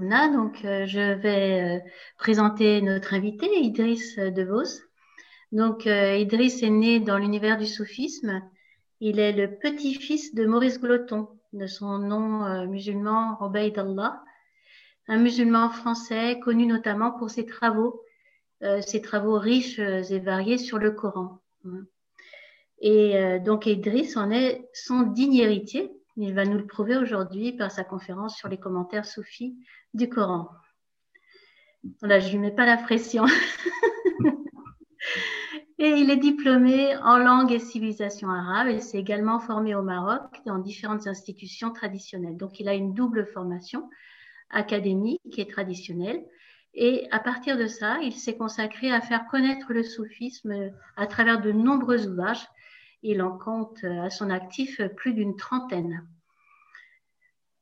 Donc, euh, je vais euh, présenter notre invité, Idriss DeVos. Donc, euh, Idriss est né dans l'univers du soufisme. Il est le petit-fils de Maurice Gloton, de son nom musulman Obeid Allah, un musulman français connu notamment pour ses travaux, ses travaux riches et variés sur le Coran. Et donc, Idriss en est son digne héritier. Il va nous le prouver aujourd'hui par sa conférence sur les commentaires soufis du Coran. Là, je ne lui mets pas la pression. et il est diplômé en langue et civilisation arabe. Il s'est également formé au Maroc dans différentes institutions traditionnelles. Donc, il a une double formation académique et traditionnelle. Et à partir de ça, il s'est consacré à faire connaître le soufisme à travers de nombreux ouvrages. Il en compte à son actif plus d'une trentaine.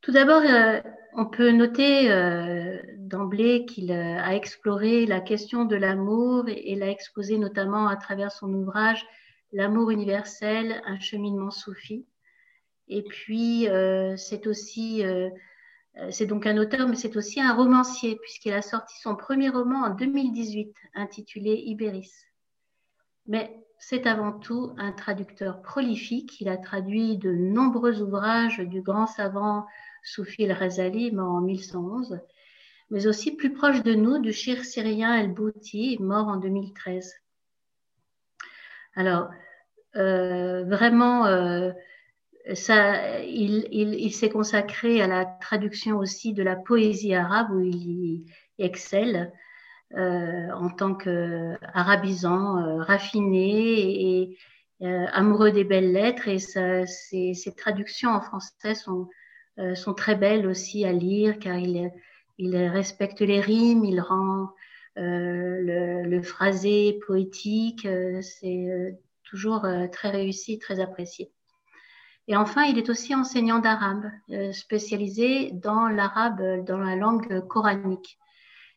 Tout d'abord, euh, on peut noter euh, d'emblée qu'il euh, a exploré la question de l'amour et, l'a exposé notamment à travers son ouvrage L'amour universel, un cheminement soufi. Et puis, euh, c'est aussi, c'est donc un auteur, mais c'est aussi un romancier, puisqu'il a sorti son premier roman en 2018, intitulé Ibéris. Mais c'est avant tout un traducteur prolifique. Il a traduit de nombreux ouvrages du grand savant Soufi el-Razali, mort en 1111, mais aussi plus proche de nous du shir syrien El-Bouti, mort en 2013. Alors, euh, vraiment, euh, ça, il, s'est consacré à la traduction aussi de la poésie arabe où il excelle en tant qu'arabisant, raffiné et, amoureux des belles lettres. Et ses traductions en français sont euh, sont très belles aussi à lire car il, respecte les rimes, il rend euh, le, phrasé poétique, euh, c'est toujours très réussi, très apprécié. Et enfin, il est aussi enseignant d'arabe, spécialisé dans l'arabe, dans la langue coranique.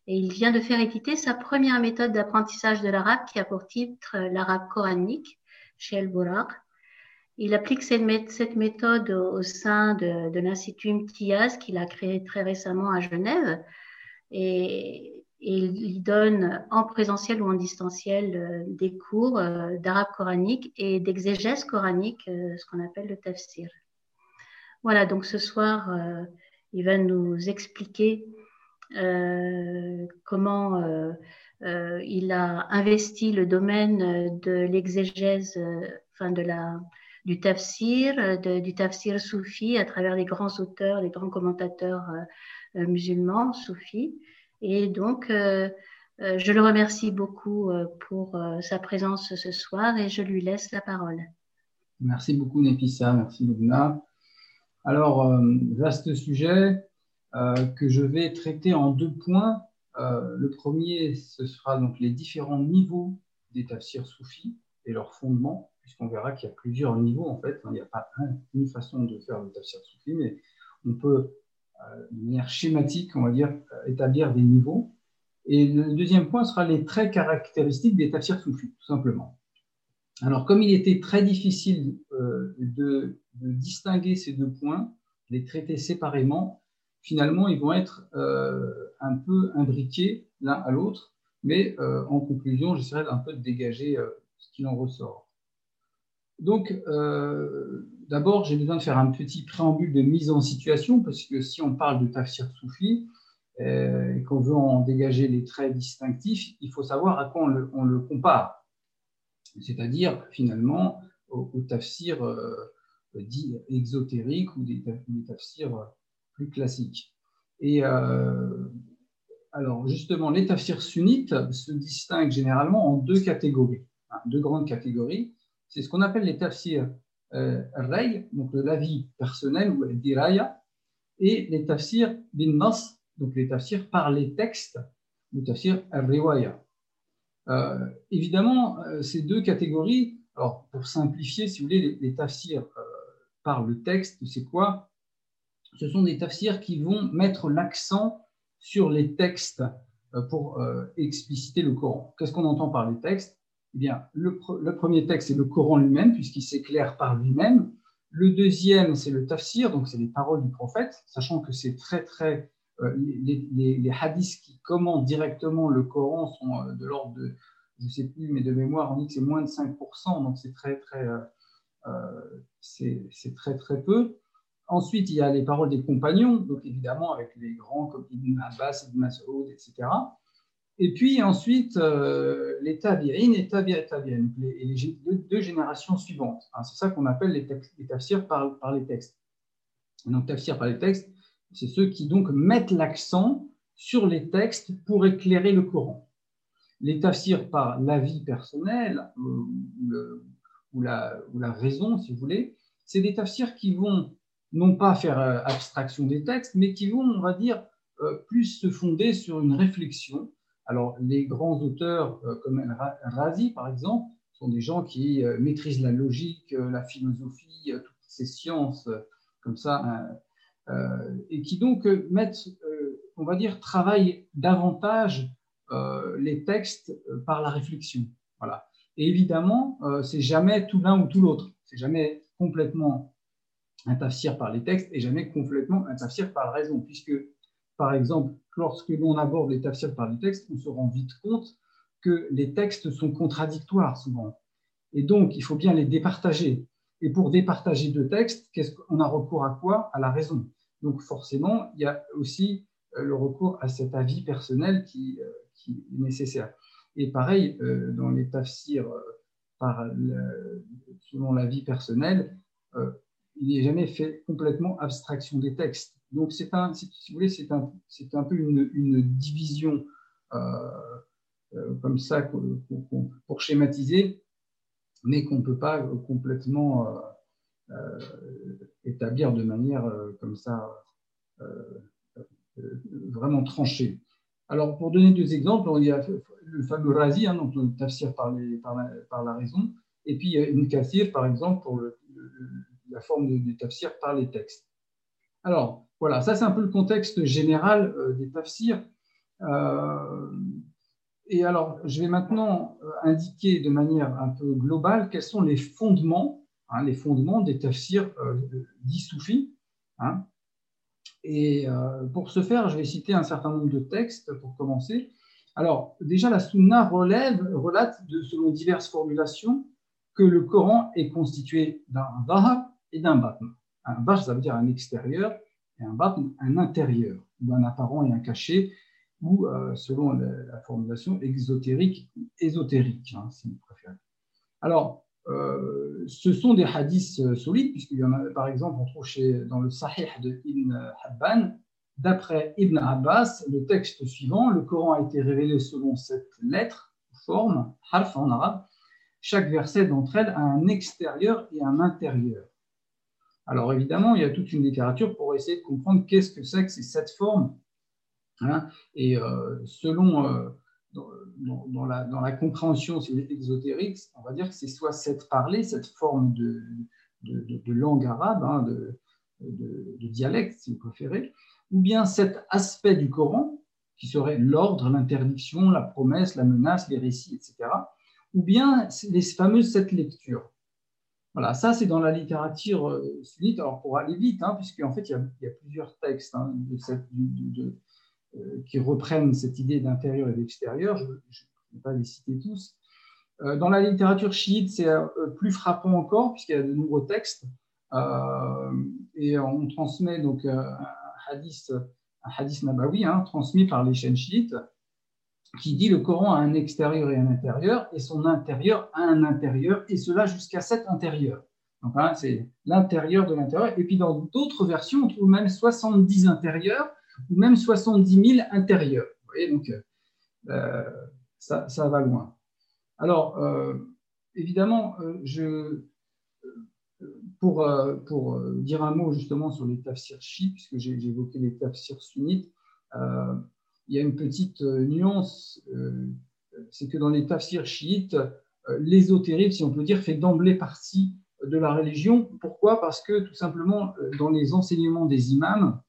Et il vient de faire éditer sa première méthode d'apprentissage de l'arabe qui a pour titre l'arabe coranique chez El Bouraq. Il applique cette, méthode au sein de, l'Institut MTIAS qu'il a créé très récemment à Genève. Et, il donne en présentiel ou en distanciel euh, des cours euh, d'arabe coranique et d'exégèse coranique, euh, ce qu'on appelle le tafsir. Voilà, donc ce soir, il va nous expliquer comment il a investi le domaine de l'exégèse, enfin de la, du tafsir, euh, du tafsir soufi à travers les grands auteurs, les grands commentateurs euh, euh, musulmans soufis. Et donc, je le remercie beaucoup pour sa présence ce soir et je lui laisse la parole. Merci beaucoup, Népissa. Merci, Lubna. Alors, vaste sujet que je vais traiter en deux points. le premier, ce sera donc les différents niveaux des tafsirs soufis et leurs fondements puisqu'on verra qu'il y a plusieurs niveaux en fait. Il n'y a pas une façon de faire le tafsir soufi, mais on peut, euh, de manière schématique, on va dire, euh, établir des niveaux. Et le deuxième point sera les traits caractéristiques des tafsirs soufis, tout simplement. Alors, comme il était très difficile euh, de, distinguer ces deux points, les traiter séparément, finalement, ils vont être un peu imbriqués l'un à l'autre, mais en conclusion, j'essaierai un peu de dégager ce qu'il en ressort. Donc, euh, d'abord, j'ai besoin de faire un petit préambule de mise en situation, parce que si on parle de tafsir soufi euh, et qu'on veut en dégager les traits distinctifs, il faut savoir à quoi on le, compare. C'est-à-dire, finalement, au, tafsir euh, dit exotérique ou des, tafsirs plus classiques. Et alors, justement, les tafsirs sunnites se distinguent généralement en deux catégories, hein, deux grandes catégories c'est ce qu'on appelle les tafsirs euh, ray, donc l'avis personnel ou diraya, et les tafsirs bin nas, donc les tafsirs par les textes, le tafsir riwaya. Euh, évidemment, euh, ces deux catégories, alors pour simplifier, si vous voulez, les, tafsirs euh, par le texte, c'est quoi? Ce sont des tafsirs qui vont mettre l'accent sur les textes pour expliciter le Coran. Qu'est-ce qu'on entend par les textes? Eh bien, le, premier texte, c'est le Coran lui-même, puisqu'il s'éclaire par lui-même. Le deuxième, c'est le tafsir, donc c'est les paroles du prophète, sachant que c'est très, très les, hadiths qui commentent directement le Coran sont de l'ordre de, je ne sais plus, mais de mémoire, on dit que c'est moins de 5%, donc c'est très, très, c'est très, très peu. Ensuite, il y a les paroles des compagnons, donc évidemment avec les grands comme Ibn Abbas, Ibn Mas'ud, etc. Et puis ensuite, euh, les tabi'in et tabi'in, les, les deux, générations suivantes. Hein, c'est ça qu'on appelle les, tafsirs par, les textes. donc, tafsirs par les textes, c'est ceux qui donc mettent l'accent sur les textes pour éclairer le Coran. Les tafsirs par l'avis personnel euh, ou, la, ou la raison, si vous voulez, c'est des tafsirs qui vont non pas faire euh, abstraction des textes, mais qui vont, on va dire, euh, plus se fonder sur une réflexion. Alors, les grands auteurs euh, comme Razi, par exemple, sont des gens qui maîtrisent la logique, la philosophie, toutes ces sciences comme ça, et qui donc mettent, on va dire, travaillent davantage les textes par la réflexion. Voilà. Et évidemment, c'est jamais tout l'un ou tout l'autre. C'est jamais complètement un tafsir par les textes et jamais complètement un tafsir par la raison, puisque, par exemple, lorsque l'on aborde les tafsirs par les textes, on se rend vite compte que les textes sont contradictoires souvent. Et donc, il faut bien les départager. Et pour départager deux textes, qu'on a recours à quoi? À la raison. Donc, forcément, il y a aussi euh, le recours à cet avis personnel qui, euh, est nécessaire. Et pareil, euh, dans les tafsirs par selon l'avis personnel, il n'est jamais fait complètement abstraction des textes. Donc, c'est un, si vous voulez, c'est un, c'est un peu une, division euh, euh, comme ça pour, schématiser, mais qu'on ne peut pas complètement euh, établir de manière comme ça vraiment tranchée. Alors, pour donner deux exemples, il y a le fameux Razi, hein, donc le tafsir par, la, raison, et puis une Kathir, par exemple, pour le la forme du tafsir par les textes. Alors, voilà, ça c'est un peu le contexte général euh, des tafsirs. Euh, et alors, je vais maintenant euh, indiquer de manière un peu globale quels sont les fondements, hein, les fondements des tafsirs dits soufis. Hein. Et pour ce faire, je vais citer un certain nombre de textes pour commencer. Alors, déjà, la Sunna relève, relate, de, selon diverses formulations, que le Coran est constitué d'un dhahab, et d'un batn. Un batn, ça veut dire un extérieur, et un batn, un intérieur, ou un apparent et un caché, ou, euh, selon la, formulation, exotérique, ésotérique, hein, si vous préférez. Alors, euh, ce sont des hadiths euh, solides, puisqu'il y en a, par exemple, on trouve chez, dans le Sahih de Ibn Habban, d'après Ibn Abbas, le texte suivant, le Coran a été révélé selon cette lettre, forme, harf en arabe, chaque verset d'entre elles a un extérieur et un intérieur. Alors évidemment, il y a toute une littérature pour essayer de comprendre qu'est-ce que c'est que ces sept formes. Hein. et euh, selon, euh, dans, la, compréhension exotérique, on va dire que c'est soit cette parlée, cette forme de, langue arabe, hein, de, dialecte si vous préférez, ou bien cet aspect du Coran, qui serait l'ordre, l'interdiction, la promesse, la menace, les récits, etc., ou bien les fameuses sept lectures. Voilà, ça c'est dans la littérature euh, sunnite. Alors pour aller vite, hein, puisqu'en fait il y, a, plusieurs textes hein, euh, qui reprennent cette idée d'intérieur et d'extérieur. Je ne vais pas les citer tous. Euh, dans la littérature chiite, c'est plus frappant encore, puisqu'il y a de nombreux textes. et on transmet donc un hadith, un hadith nabawi, hein, transmis par les chaînes chiites, qui dit le Coran a un extérieur et un intérieur, et son intérieur a un intérieur, et cela jusqu'à sept intérieurs. Donc hein, c'est l'intérieur de l'intérieur. Et puis dans d'autres versions, on trouve même 70 intérieurs, ou même 70 000 intérieurs. Vous voyez, donc euh, ça, va loin. Alors, euh, évidemment, euh, pour, pour dire un mot justement sur les tafsirs chiites, puisque j'ai évoqué les tafsirs sunnites, il y a une petite euh, nuance, euh, c'est que dans les tafsirs chiites, euh, l'ésotérisme, si on peut dire, fait d'emblée partie de la religion. Pourquoi? Parce que tout simplement, dans les enseignements des imams,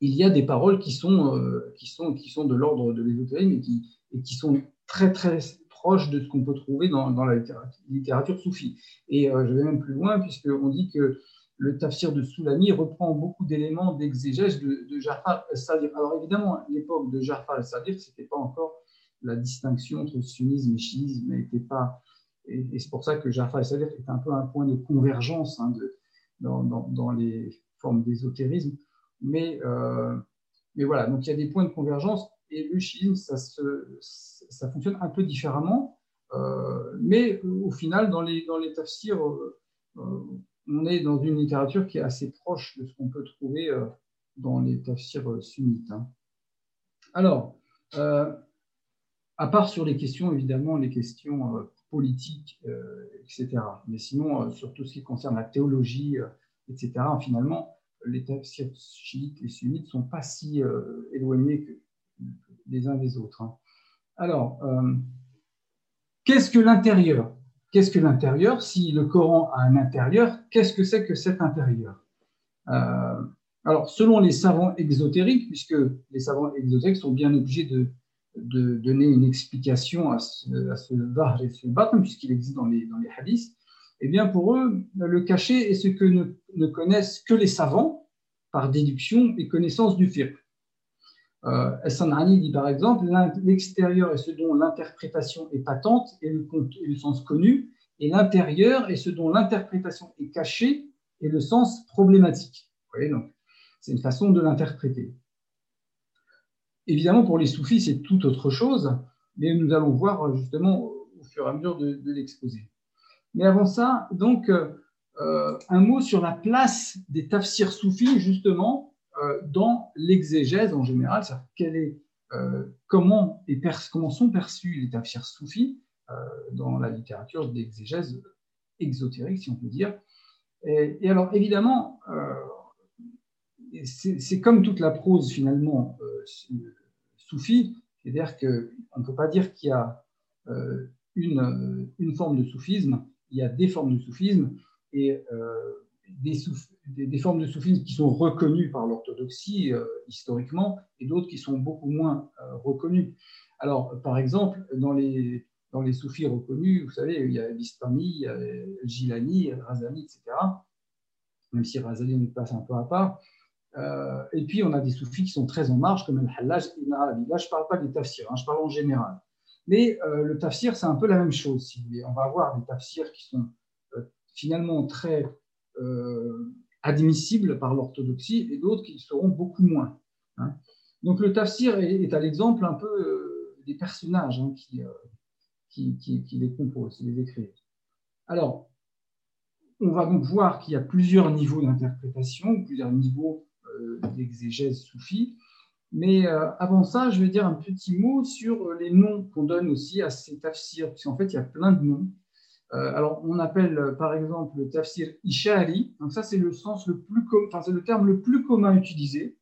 il y a des paroles qui sont, qui sont, qui sont de l'ordre de l'ésotérisme et qui, et qui sont très très proches de ce qu'on peut trouver dans, dans la littérature, littérature soufie. Et je vais même plus loin, puisqu'on dit que le tafsir de Soulami reprend beaucoup d'éléments d'exégèse de, de Jafar al-Sadir. Alors évidemment, l'époque de Jafar al-Sadir, ce n'était pas encore la distinction entre sunnisme et chiisme n'était pas. Et, c'est pour ça que Jafar al-Sadir est un peu un point de convergence hein, dans, les formes d'ésotérisme. Mais, euh, mais voilà, donc il y a des points de convergence et le chiisme, ça, fonctionne un peu différemment. Euh, mais au final, dans les, dans les tafsirs, euh, on est dans une littérature qui est assez proche de ce qu'on peut trouver euh, dans les tafsirs euh, sunnites. Hein. Alors, euh, à part sur les questions, évidemment, les questions politiques, etc. Mais sinon, sur tout ce qui concerne la théologie, etc., finalement, les tafsirs chiites et sunnites ne sont pas si éloignés que les uns des autres. Hein. Alors, qu'est-ce que l'intérieur? Qu'est-ce que l'intérieur? Si le Coran a un intérieur, qu'est-ce que c'est que cet intérieur? Euh, Alors, selon les savants exotériques, puisque les savants exotériques sont bien obligés de, donner une explication à ce, à ce et ce batn, puisqu'il existe dans les, dans les hadiths, eh bien pour eux, le cachet est ce que ne, connaissent que les savants par déduction et connaissance du fiqh. Euh, Sanani dit par exemple l'extérieur est ce dont l'interprétation est patente et le, sens connu, et l'intérieur est ce dont l'interprétation est cachée et le sens problématique. Vous voyez, donc, c'est une façon de l'interpréter. Évidemment, pour les soufis, c'est tout autre chose, mais nous allons voir justement au fur et à mesure de, l'exposé. Mais avant ça, donc, euh, un mot sur la place des tafsirs soufis, justement, euh, dans l'exégèse en général, est, euh, comment, comment, sont perçus les tafsirs soufis euh, dans la littérature d'exégèse exotérique, si on peut dire. Et, alors, évidemment, c'est comme toute la prose finalement soufie, c'est-à-dire qu'on ne peut pas dire qu'il y a une, une, forme de soufisme, il y a des formes de soufisme, et des, formes de soufisme qui sont reconnues par l'orthodoxie euh, historiquement et d'autres qui sont beaucoup moins euh, reconnues. Alors, par exemple, dans les, dans les soufis reconnus, vous savez, il y a l'Istami, il Gilani, Razali, etc. Même si Razali nous passe un peu à part. Euh, et puis, on a des soufis qui sont très en marge, comme Al-Hallaj Ibn Arabi. Là, je ne parle pas des tafsirs, hein, je parle en général. Mais le tafsir, c'est un peu la même chose. On va avoir des tafsirs qui sont finalement très euh, admissibles par l'orthodoxie et d'autres qui seront beaucoup moins. Hein. Donc le tafsir est, à l'exemple un peu euh, des personnages hein, euh, qui, qui, qui, les composent, qui les écrivent. Alors, on va donc voir qu'il y a plusieurs niveaux d'interprétation, plusieurs niveaux d'exégèse soufie. Mais avant ça, je vais dire un petit mot sur les noms qu'on donne aussi à ces tafsirs, parce qu'en fait, il y a plein de noms. Euh, alors, on appelle euh, par exemple le tafsir ishari. Donc, ça, c'est le sens le c'est le terme le plus commun utilisé.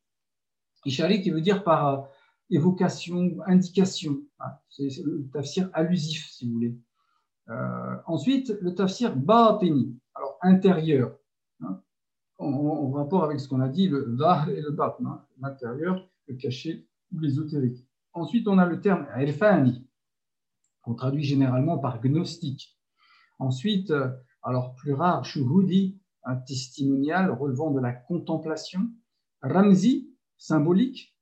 Ishari qui veut dire par euh, évocation, indication. Hein. C'est le tafsir allusif, si vous voulez. ensuite, le tafsir batini, alors intérieur, hein, en, rapport avec ce qu'on a dit, le var et le batn, hein, l'intérieur, le caché ou l'ésotérique. Ensuite, on a le terme irfani, qu'on traduit généralement par gnostique. Ensuite, euh, alors plus rare, shuhudi, un testimonial relevant de la contemplation, ramzi, symbolique,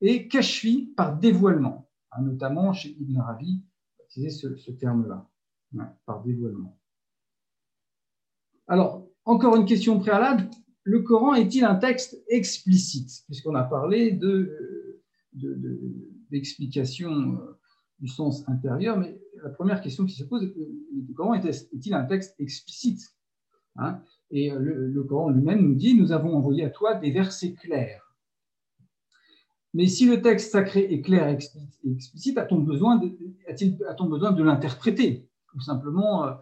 et kashfi par dévoilement, hein, notamment chez Ibn Arabi, utilisé ce, ce terme-là, par dévoilement. Alors, encore une question préalable, le Coran est-il un texte explicite? Puisqu'on a parlé d'explication de, de, euh, du sens intérieur, mais la première question qui se pose, le Coran est-il un texte explicite hein? Et le, Coran lui-même nous dit, nous avons envoyé à toi des versets clairs. Mais si le texte sacré est clair et explicite, a-t-on besoin de, l'interpréter? Ou simplement, euh,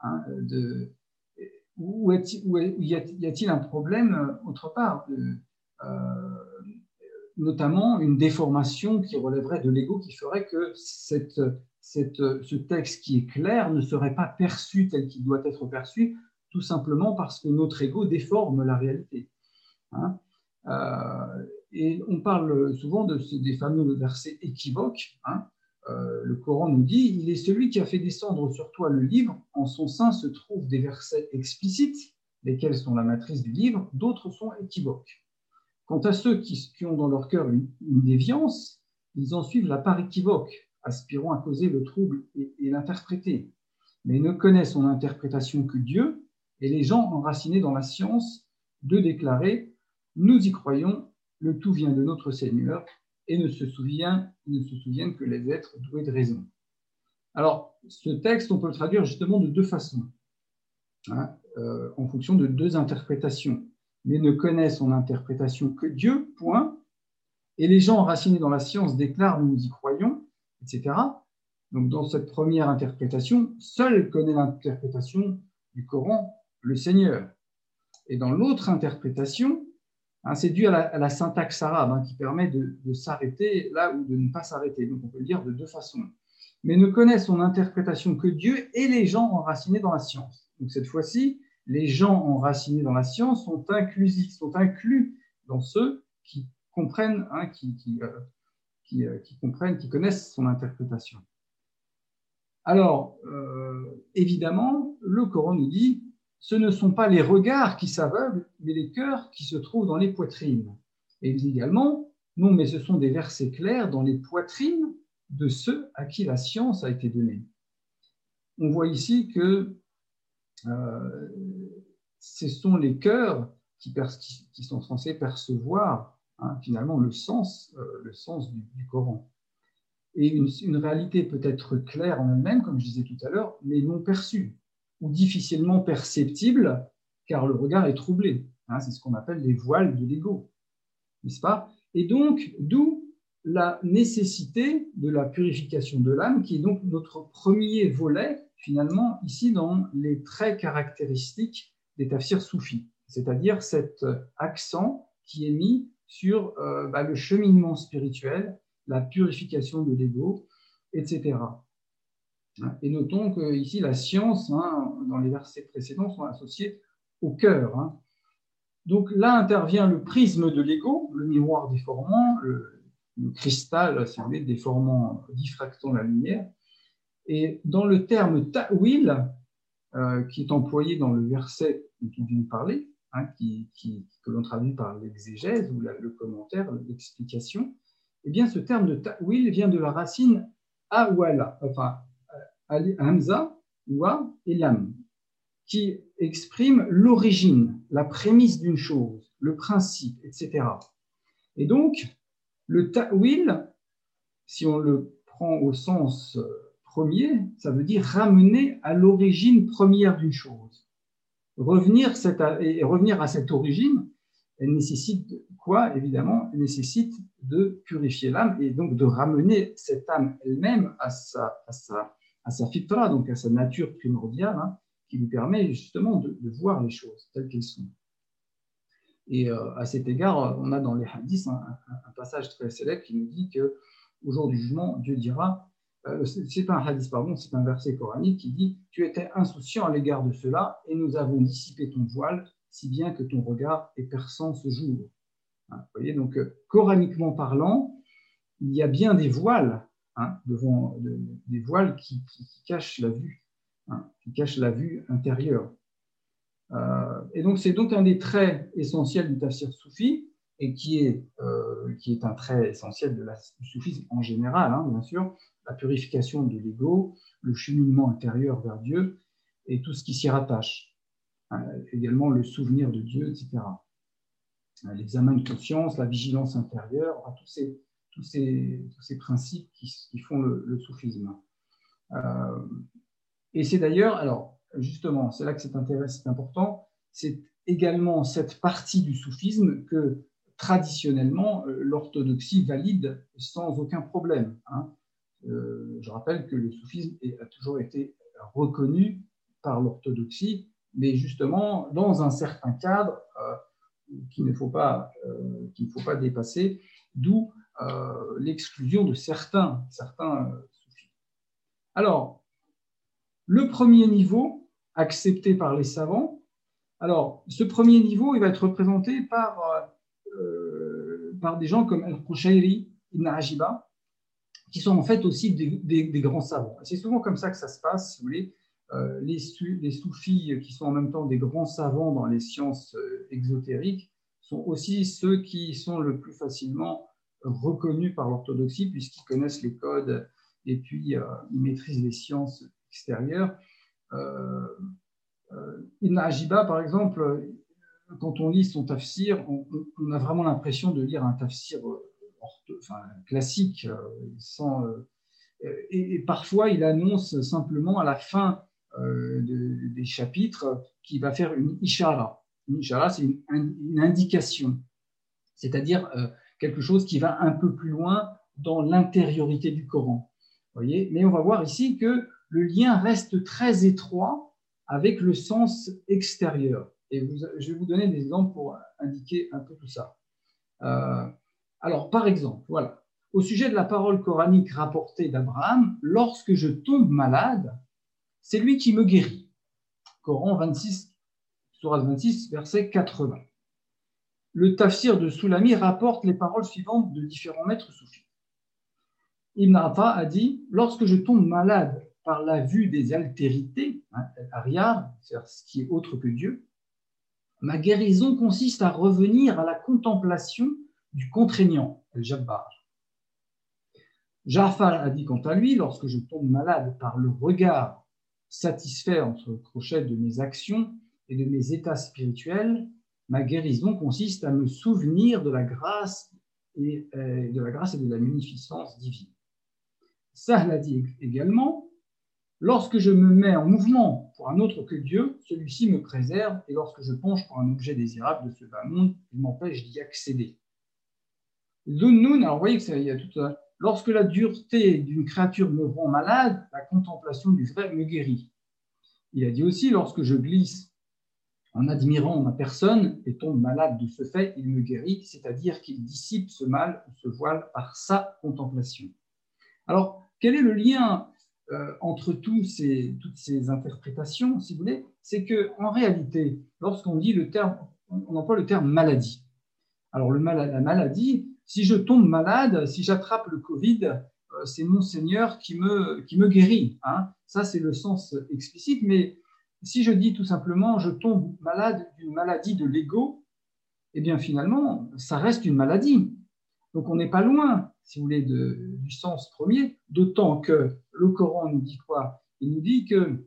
hein, ou, y a-t-il un problème euh, autre part euh, notamment une déformation qui relèverait de l'ego, qui ferait que cette, ce texte qui est clair ne serait pas perçu tel qu'il doit être perçu, tout simplement parce que notre ego déforme la réalité. Hein. Euh, et on parle souvent de, des fameux versets équivoques. Hein. Euh, le Coran nous dit, il est celui qui a fait descendre sur toi le livre, en son sein se trouvent des versets explicites, lesquels sont la matrice du livre, d'autres sont équivoques. Quant à ceux qui, ont dans leur cœur une, déviance, ils en suivent la part équivoque, aspirant à causer le trouble et, l'interpréter, mais ne connaissent son interprétation que Dieu, et les gens enracinés dans la science de déclarer Nous y croyons, le tout vient de notre Seigneur, et ne se, souvient, souviennent que les êtres doués de raison. Alors, ce texte, on peut le traduire justement de deux façons, hein, euh, en fonction de deux interprétations. Mais ne connaît son interprétation que Dieu, point. Et les gens enracinés dans la science déclarent nous y croyons, etc. Donc, dans cette première interprétation, seul connaît l'interprétation du Coran le Seigneur. Et dans l'autre interprétation, Hein, c'est dû à la, syntaxe arabe hein, qui permet de, s'arrêter là ou de ne pas s'arrêter. Donc on peut le dire de deux façons. Mais ne connaît son interprétation que Dieu et les gens enracinés dans la science. Donc cette fois-ci, les gens enracinés dans la science sont inclusifs, sont inclus dans ceux qui comprennent, hein, qui, euh, qui, comprennent, qui connaissent son interprétation. Alors, euh, évidemment, le Coran nous dit ce ne sont pas les regards qui s'aveuglent, mais les cœurs qui se trouvent dans les poitrines. Et il dit également, non, mais ce sont des versets clairs dans les poitrines de ceux à qui la science a été donnée. On voit ici que euh, ce sont les cœurs qui, sont censés percevoir hein, finalement le sens, euh, le sens du, Coran. Et une, réalité peut être claire en elle-même, comme je disais tout à l'heure, mais non perçue ou difficilement perceptible, car le regard est troublé. Hein, c'est ce qu'on appelle les voiles de l'ego, n'est-ce pas? Et donc, d'où la nécessité de la purification de l'âme, qui est donc notre premier volet, finalement, ici dans les traits caractéristiques des tafsirs soufis, c'est-à-dire cet accent qui est mis sur euh, bah, le cheminement spirituel, la purification de l'ego, etc. Et notons qu'ici, la science, hein, dans les versets précédents, sont associés au cœur. Hein. Donc là intervient le prisme de l'ego, le miroir déformant, le, cristal, si vous voulez, déformant, diffractant la lumière. Et dans le terme ta'wil, euh, qui est employé dans le verset dont on vient de parler, hein, que l'on traduit par l'exégèse ou le commentaire, l'explication, eh bien ce terme de ta'wil vient de la racine awala, enfin Hamza, Wa et Lam, qui expriment l'origine, la prémisse d'une chose, le principe, etc. Et donc, le ta'wil, si on le prend au sens euh, premier, ça veut dire ramener à l'origine première d'une chose. Revenir, et revenir à cette origine, elle nécessite quoi Évidemment, elle nécessite de purifier l'âme et donc de ramener cette âme elle-même à sa, à sa à sa fitra, donc à sa nature primordiale, hein, qui lui permet justement de, voir les choses telles qu'elles sont. Et euh, à cet égard, on a dans les hadiths un, passage très célèbre qui nous dit que au jour du jugement, Dieu dira, euh, c'est un hadith, pardon, c'est un verset coranique qui dit Tu étais insouciant à l'égard de cela et nous avons dissipé ton voile, si bien que ton regard est perçant ce jour. Hein, vous voyez, donc, euh, coraniquement parlant, il y a bien des voiles Hein, devant des voiles qui, cachent la vue, hein, qui cachent la vue intérieure. Euh, et donc c'est donc un des traits essentiels du tafsir soufi et qui est, euh, qui est un trait essentiel du soufisme en général, hein, bien sûr, la purification de l'ego, le cheminement intérieur vers Dieu et tout ce qui s'y rattache. également le souvenir de Dieu, etc. L'examen de conscience, la vigilance intérieure, tous ces, tous ces, ces principes qui, font le, soufisme. Euh, et c'est d'ailleurs, alors justement, c'est là que c'est intéressant, c'est important, c'est également cette partie du soufisme que traditionnellement euh, l'orthodoxie valide sans aucun problème. Hein. Euh, je rappelle que le soufisme a toujours été reconnu par l'orthodoxie, mais justement dans un certain cadre qu'il ne faut pas, faut pas dépasser, d'où euh, l'exclusion de certains, certains euh, soufis. Alors, le premier niveau, accepté par les savants, alors ce premier niveau, il va être représenté par, euh, par des gens comme Al-Qushairi, Ibn Ajiba, qui sont en fait aussi des, grands savants. C'est souvent comme ça que ça se passe, si vous voulez. les, les, soufis, qui sont en même temps des grands savants dans les sciences exotériques, sont aussi ceux qui sont le plus facilement reconnus par l'orthodoxie, puisqu'ils connaissent les codes et puis ils maîtrisent les sciences extérieures. Ibn Ajiba, par exemple, quand on lit son tafsir, on, a vraiment l'impression de lire un tafsir enfin, classique, sans, et, parfois il annonce simplement à la fin des chapitres qu'il va faire une ishara. Une ishara, c'est une, indication, c'est-à-dire quelque chose qui va un peu plus loin dans l'intériorité du Coran. Voyez? Mais on va voir ici que le lien reste très étroit avec le sens extérieur. Et je vais vous donner des exemples pour indiquer un peu tout ça. Euh, alors, par exemple, voilà, au sujet de la parole coranique rapportée d'Abraham, lorsque je tombe malade, c'est lui qui me guérit. Coran 26, Surah 26, verset 80. Le tafsir de Soulami rapporte les paroles suivantes de différents maîtres soufis. Ibn Atta a dit Lorsque je tombe malade par la vue des altérités, hein, c'est-à-dire ce qui est autre que Dieu, ma guérison consiste à revenir à la contemplation du contraignant, le Jabbar. Jafar a dit quant à lui, lorsque je tombe malade par le regard satisfait entre crochets de mes actions et de mes états spirituels, ma guérison consiste à me souvenir de la grâce et euh, de la grâce et de la munificence divine. Sahl a dit également, Lorsque je me mets en mouvement pour un autre que Dieu, celui-ci me préserve, et lorsque je penche pour un objet désirable de ce bas monde, il m'empêche d'y accéder. Zunnun, alors vous voyez que y a tout. Lorsque la dureté d'une créature me rend malade, la contemplation du vrai me guérit. Il a dit aussi, lorsque je glisse en admirant ma personne et tombe malade de ce fait, il me guérit, c'est-à-dire qu'il dissipe ce mal ou ce voile par sa contemplation. Alors, quel est le lien euh, entre tous ces, toutes ces interprétations, si vous voulez, c'est que en réalité, lorsqu'on dit le terme, on emploie le terme maladie. Alors le mal, la maladie, si je tombe malade, si j'attrape le Covid, euh, c'est mon Seigneur qui me, qui me guérit. Hein. Ça, c'est le sens explicite. Mais si je dis tout simplement, je tombe malade d'une maladie de l'ego, eh bien finalement, ça reste une maladie. Donc on n'est pas loin si vous voulez, du sens premier, d'autant que le Coran nous dit quoi? Il nous dit que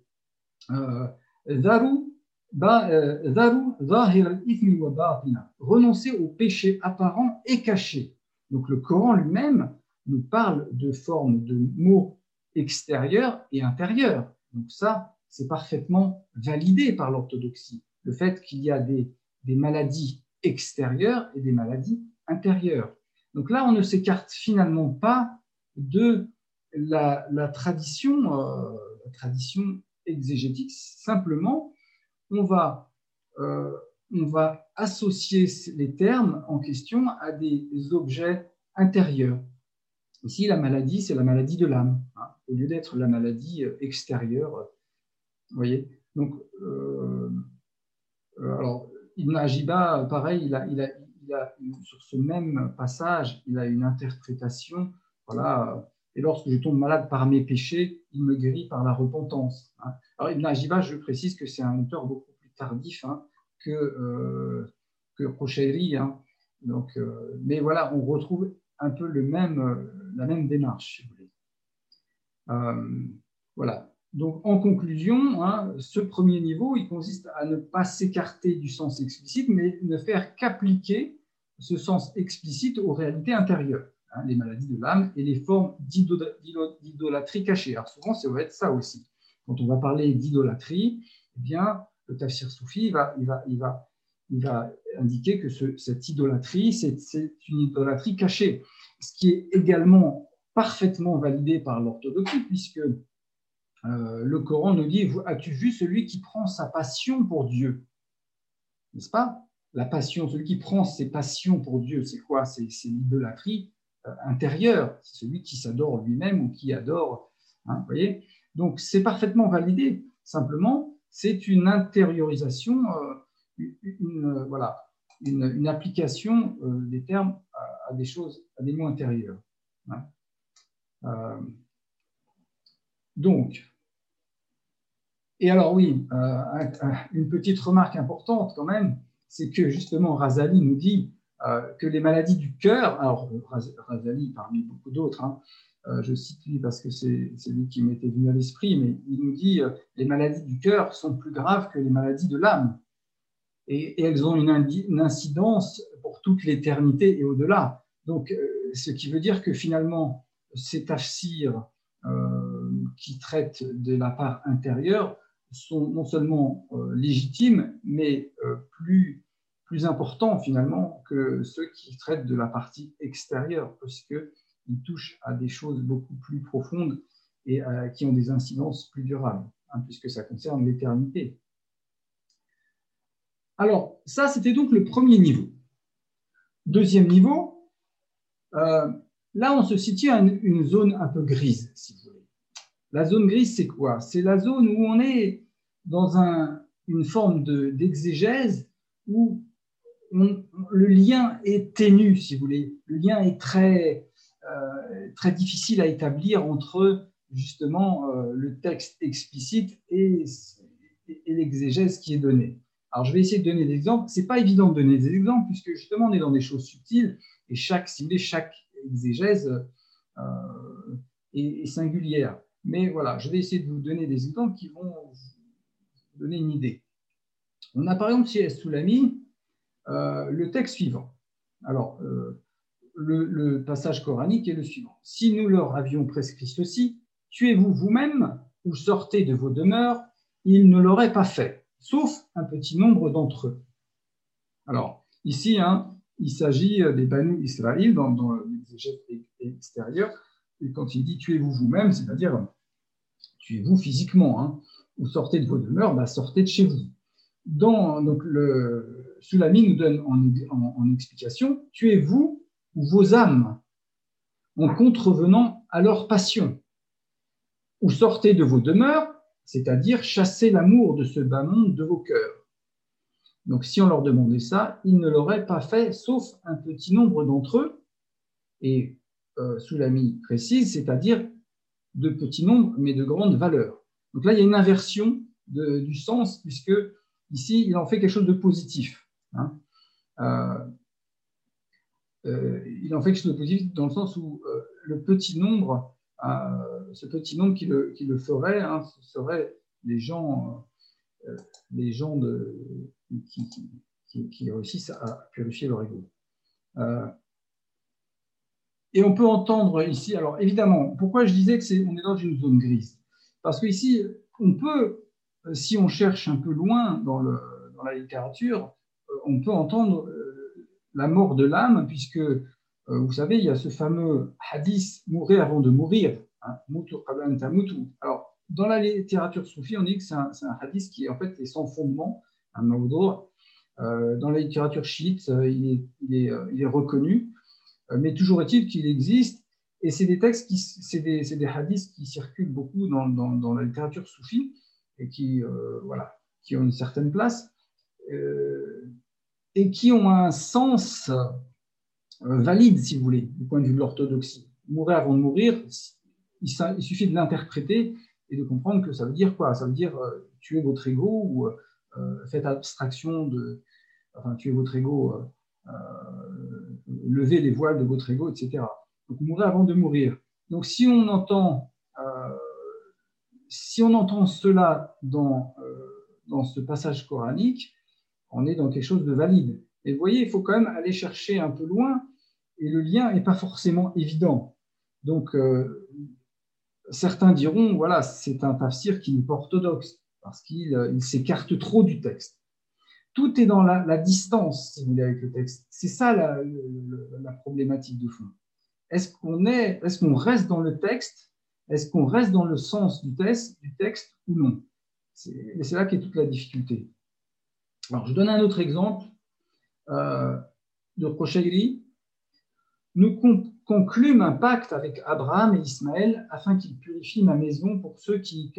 euh, renoncer au péché apparent et caché. Donc le Coran lui-même nous parle de formes de mots extérieurs et intérieurs. Donc ça, c'est parfaitement validé par l'orthodoxie. Le fait qu'il y a des maladies extérieures et des maladies intérieures. Donc là, on ne s'écarte finalement pas de la, tradition, euh, tradition exégétique. Simplement, on va, euh, on va associer les termes en question à des objets intérieurs. Ici, la maladie, c'est la maladie de l'âme, hein, au lieu d'être la maladie euh, extérieure. Vous voyez Donc, alors, Ibn Ajiba, pareil, il a, il a, sur ce même passage, il a une interprétation. Et lorsque je tombe malade par mes péchés, il me guérit par la repentance. Hein. Alors Ibn Ajiba, je précise que c'est un auteur beaucoup plus tardif hein, que, euh, hein. Donc, euh, mais voilà, on retrouve un peu le même, euh, la même démarche, si vous voulez. Euh, voilà. Donc, en conclusion, ce premier niveau, il consiste à ne pas s'écarter du sens explicite, mais ne faire qu'appliquer ce sens explicite aux réalités intérieures, hein, les maladies de l'âme et les formes d'idolâtrie cachée. Alors souvent, ça va être ça aussi. Quand on va parler d'idolâtrie, eh bien, le tafsir soufi va, va, va, va indiquer que cette idolâtrie, c'est une idolâtrie cachée, ce qui est également parfaitement validé par l'orthodoxie, puisque euh, le Coran nous dit As-tu vu celui qui prend sa passion pour Dieu? N'est-ce pas? La passion, celui qui prend ses passions pour Dieu, c'est quoi? C'est l'idolâtrie euh, intérieure, c'est celui qui s'adore lui-même ou qui adore. Hein, voyez Donc c'est parfaitement validé. Simplement, c'est une intériorisation, euh, une, euh, voilà, une, application des termes à, des choses, à des mots intérieurs. Hein. donc, Et alors oui, une petite remarque importante quand même, c'est que justement Razali nous dit que les maladies du cœur, alors Razali parmi beaucoup d'autres, hein, je cite lui parce que c'est lui qui m'était venu à l'esprit, mais il nous dit les maladies du cœur sont plus graves que les maladies de l'âme et, elles ont une, incidence pour toute l'éternité et au-delà. Donc, euh, ce qui veut dire que finalement, ces tafsirs euh, qui traitent de la part intérieure sont non seulement euh, légitimes, mais plus, plus importants finalement que ceux qui traitent de la partie extérieure, puisqu'ils touchent à des choses beaucoup plus profondes et qui ont des incidences plus durables, hein, puisque ça concerne l'éternité. Alors, ça, c'était donc le premier niveau. Deuxième niveau, euh, là, on se situe à une, zone un peu grise, si vous voulez. La zone grise, c'est quoi? C'est la zone où on est dans une forme d'exégèse où le lien est ténu, si vous voulez. Le lien est très, euh, très difficile à établir entre justement euh, le texte explicite et, l'exégèse qui est donnée. Alors, je vais essayer de donner des exemples. Ce n'est pas évident de donner des exemples, puisque justement, on est dans des choses subtiles, et chaque, si chaque exégèse euh, est, singulière. Mais voilà, je vais essayer de vous donner des exemples qui vont vous donner une idée. On a par exemple chez Soulami le texte suivant. Alors, euh, le, passage coranique est le suivant. Si nous leur avions prescrit ceci, tuez-vous vous-même ou sortez de vos demeures, ils ne l'auraient pas fait sauf un petit nombre d'entre eux. Alors, ici, hein, il s'agit des Banu Israël dans, dans l'exégèse extérieure, et quand il dit tuez-vous vous-même, c'est-à-dire tuez-vous physiquement, hein, ou sortez de vos demeures, bah, sortez de chez vous. Donc, le Sulami nous donne en, explication tuez-vous ou vos âmes en contrevenant à leur passion, ou sortez de vos demeures c'est-à-dire chasser l'amour de ce bas monde de vos cœurs. Donc si on leur demandait ça, ils ne l'auraient pas fait, sauf un petit nombre d'entre eux, et euh, précise, c'est-à-dire de petits nombres, mais de grande valeur. Donc là, il y a une inversion du sens, puisque ici, il en fait quelque chose de positif. Hein. Euh, euh, il en fait quelque chose de positif dans le sens où le petit nombre ce petit nombre qui le, ferait, hein, ce seraient les gens, euh, les gens qui, réussissent à purifier leur ego. Euh, et on peut entendre ici, alors évidemment, pourquoi je disais que c'est, est dans une zone grise? Parce qu'ici, on peut, si on cherche un peu loin dans la littérature, on peut entendre euh, la mort de l'âme, puisque euh, vous savez, il y a ce fameux hadith mourir avant de mourir. Hein, Alors, dans la littérature soufie, on dit que c'est un, hadith qui en fait est sans fondement, un maudor. Euh, dans la littérature chiite, euh, il est, reconnu, mais toujours est-il qu'il existe. Et c'est des textes qui, c'est des, des, hadiths qui circulent beaucoup dans, la littérature soufie et qui, voilà, qui ont une certaine place et qui ont un sens euh, valide, si vous voulez, du point de vue de l'orthodoxie. Mourir avant de mourir, il, suffit de l'interpréter et de comprendre que ça veut dire quoi? Ça veut dire euh, tuer votre ego ou euh, faites abstraction de, enfin, tuer votre ego, lever les voiles de votre ego, etc. Donc mourir avant de mourir. Donc si on entend, si on entend cela dans, dans ce passage coranique, on est dans quelque chose de valide. Et vous voyez, il faut quand même aller chercher un peu loin et le lien n'est pas forcément évident. Donc, euh, certains diront, voilà, c'est un tafsir qui n'est pas orthodoxe parce qu'il euh, s'écarte trop du texte. Tout est dans la, distance, si vous voulez, avec le texte. C'est ça la, problématique de fond. Est-ce qu'on est, est-ce qu'on reste dans le texte? Est-ce qu'on reste dans le sens du texte, du texte ou non? Et c'est là qu'est toute la difficulté. Je donne un autre exemple euh, de Prochaïri. Nous conclûmes un pacte avec Abraham et Ismaël afin qu'ils purifient ma maison pour ceux qui,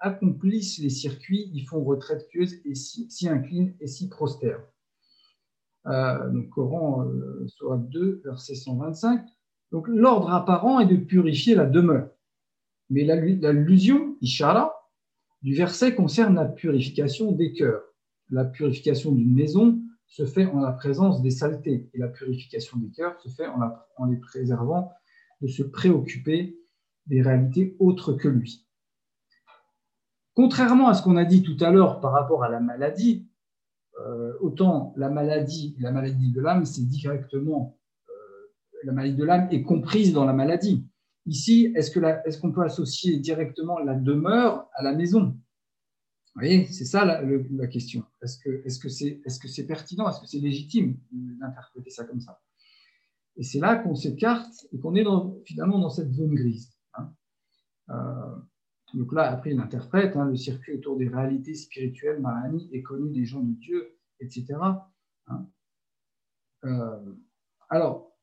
accomplissent les circuits, y font retraite pieuse et s'y inclinent et s'y prospèrent. Euh, donc, Coran, euh, soit 2, verset 125. Donc, l'ordre apparent est de purifier la demeure. Mais l'allusion, Ishara, du verset concerne la purification des cœurs. La purification d'une maison se fait en la présence des saletés et la purification des cœurs se fait en, les préservant de se préoccuper des réalités autres que lui. Contrairement à ce qu'on a dit tout à l'heure par rapport à la maladie, euh, autant la maladie, la maladie de l'âme, c'est directement, euh, la maladie de l'âme est comprise dans la maladie. Ici, est-ce qu'on peut associer directement la demeure à la maison? Vous voyez, c'est ça la, question. Est-ce que c'est est -ce pertinent? Est-ce que c'est légitime d'interpréter ça comme ça? Et c'est là qu'on s'écarte et qu'on est finalement dans cette zone grise. Hein. Euh, donc là, après, il interprète hein, le circuit autour des réalités spirituelles, Mahani est connu des gens de Dieu, etc. Hein. Euh, alors,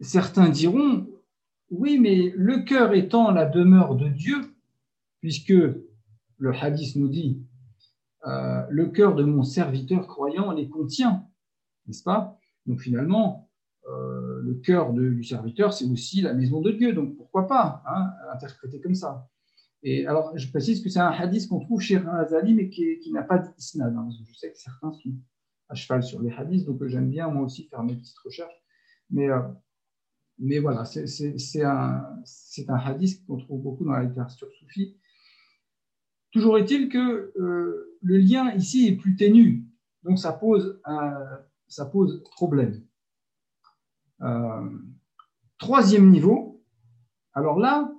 certains diront, oui, mais le cœur étant la demeure de Dieu, puisque le hadith nous dit, euh, le cœur de mon serviteur croyant les contient, n'est-ce pas? Donc finalement, euh, le cœur du serviteur, c'est aussi la maison de Dieu, donc pourquoi pas hein, interpréter comme ça? Et alors, je précise que c'est un hadith qu'on trouve chez Razali, mais qui, n'a pas d'isnad. Hein, je sais que certains sont à cheval sur les hadiths, donc j'aime bien moi aussi faire mes petites recherches. Mais, euh, voilà, c'est un, un hadith qu'on trouve beaucoup dans la littérature soufie. Toujours est-il que euh, le lien ici est plus ténu, donc ça pose, problème. Euh, troisième niveau, alors là,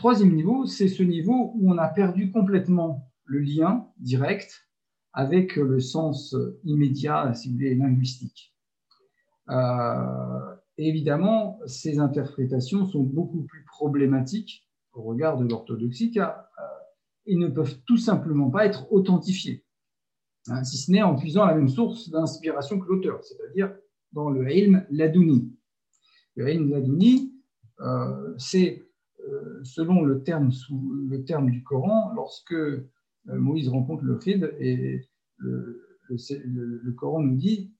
Troisième niveau, c'est ce niveau où on a perdu complètement le lien direct avec le sens immédiat, si vous voulez, linguistique. Euh, évidemment, ces interprétations sont beaucoup plus problématiques au regard de l'orthodoxie car ils ne peuvent tout simplement pas être authentifiés, hein, si ce n'est en puisant la même source d'inspiration que l'auteur, c'est-à-dire dans le ilm ladouni. Le ilm ladouni, euh, c'est euh, selon le terme, du Coran, lorsque euh, Moïse rencontre le Khid, et le, Coran nous dit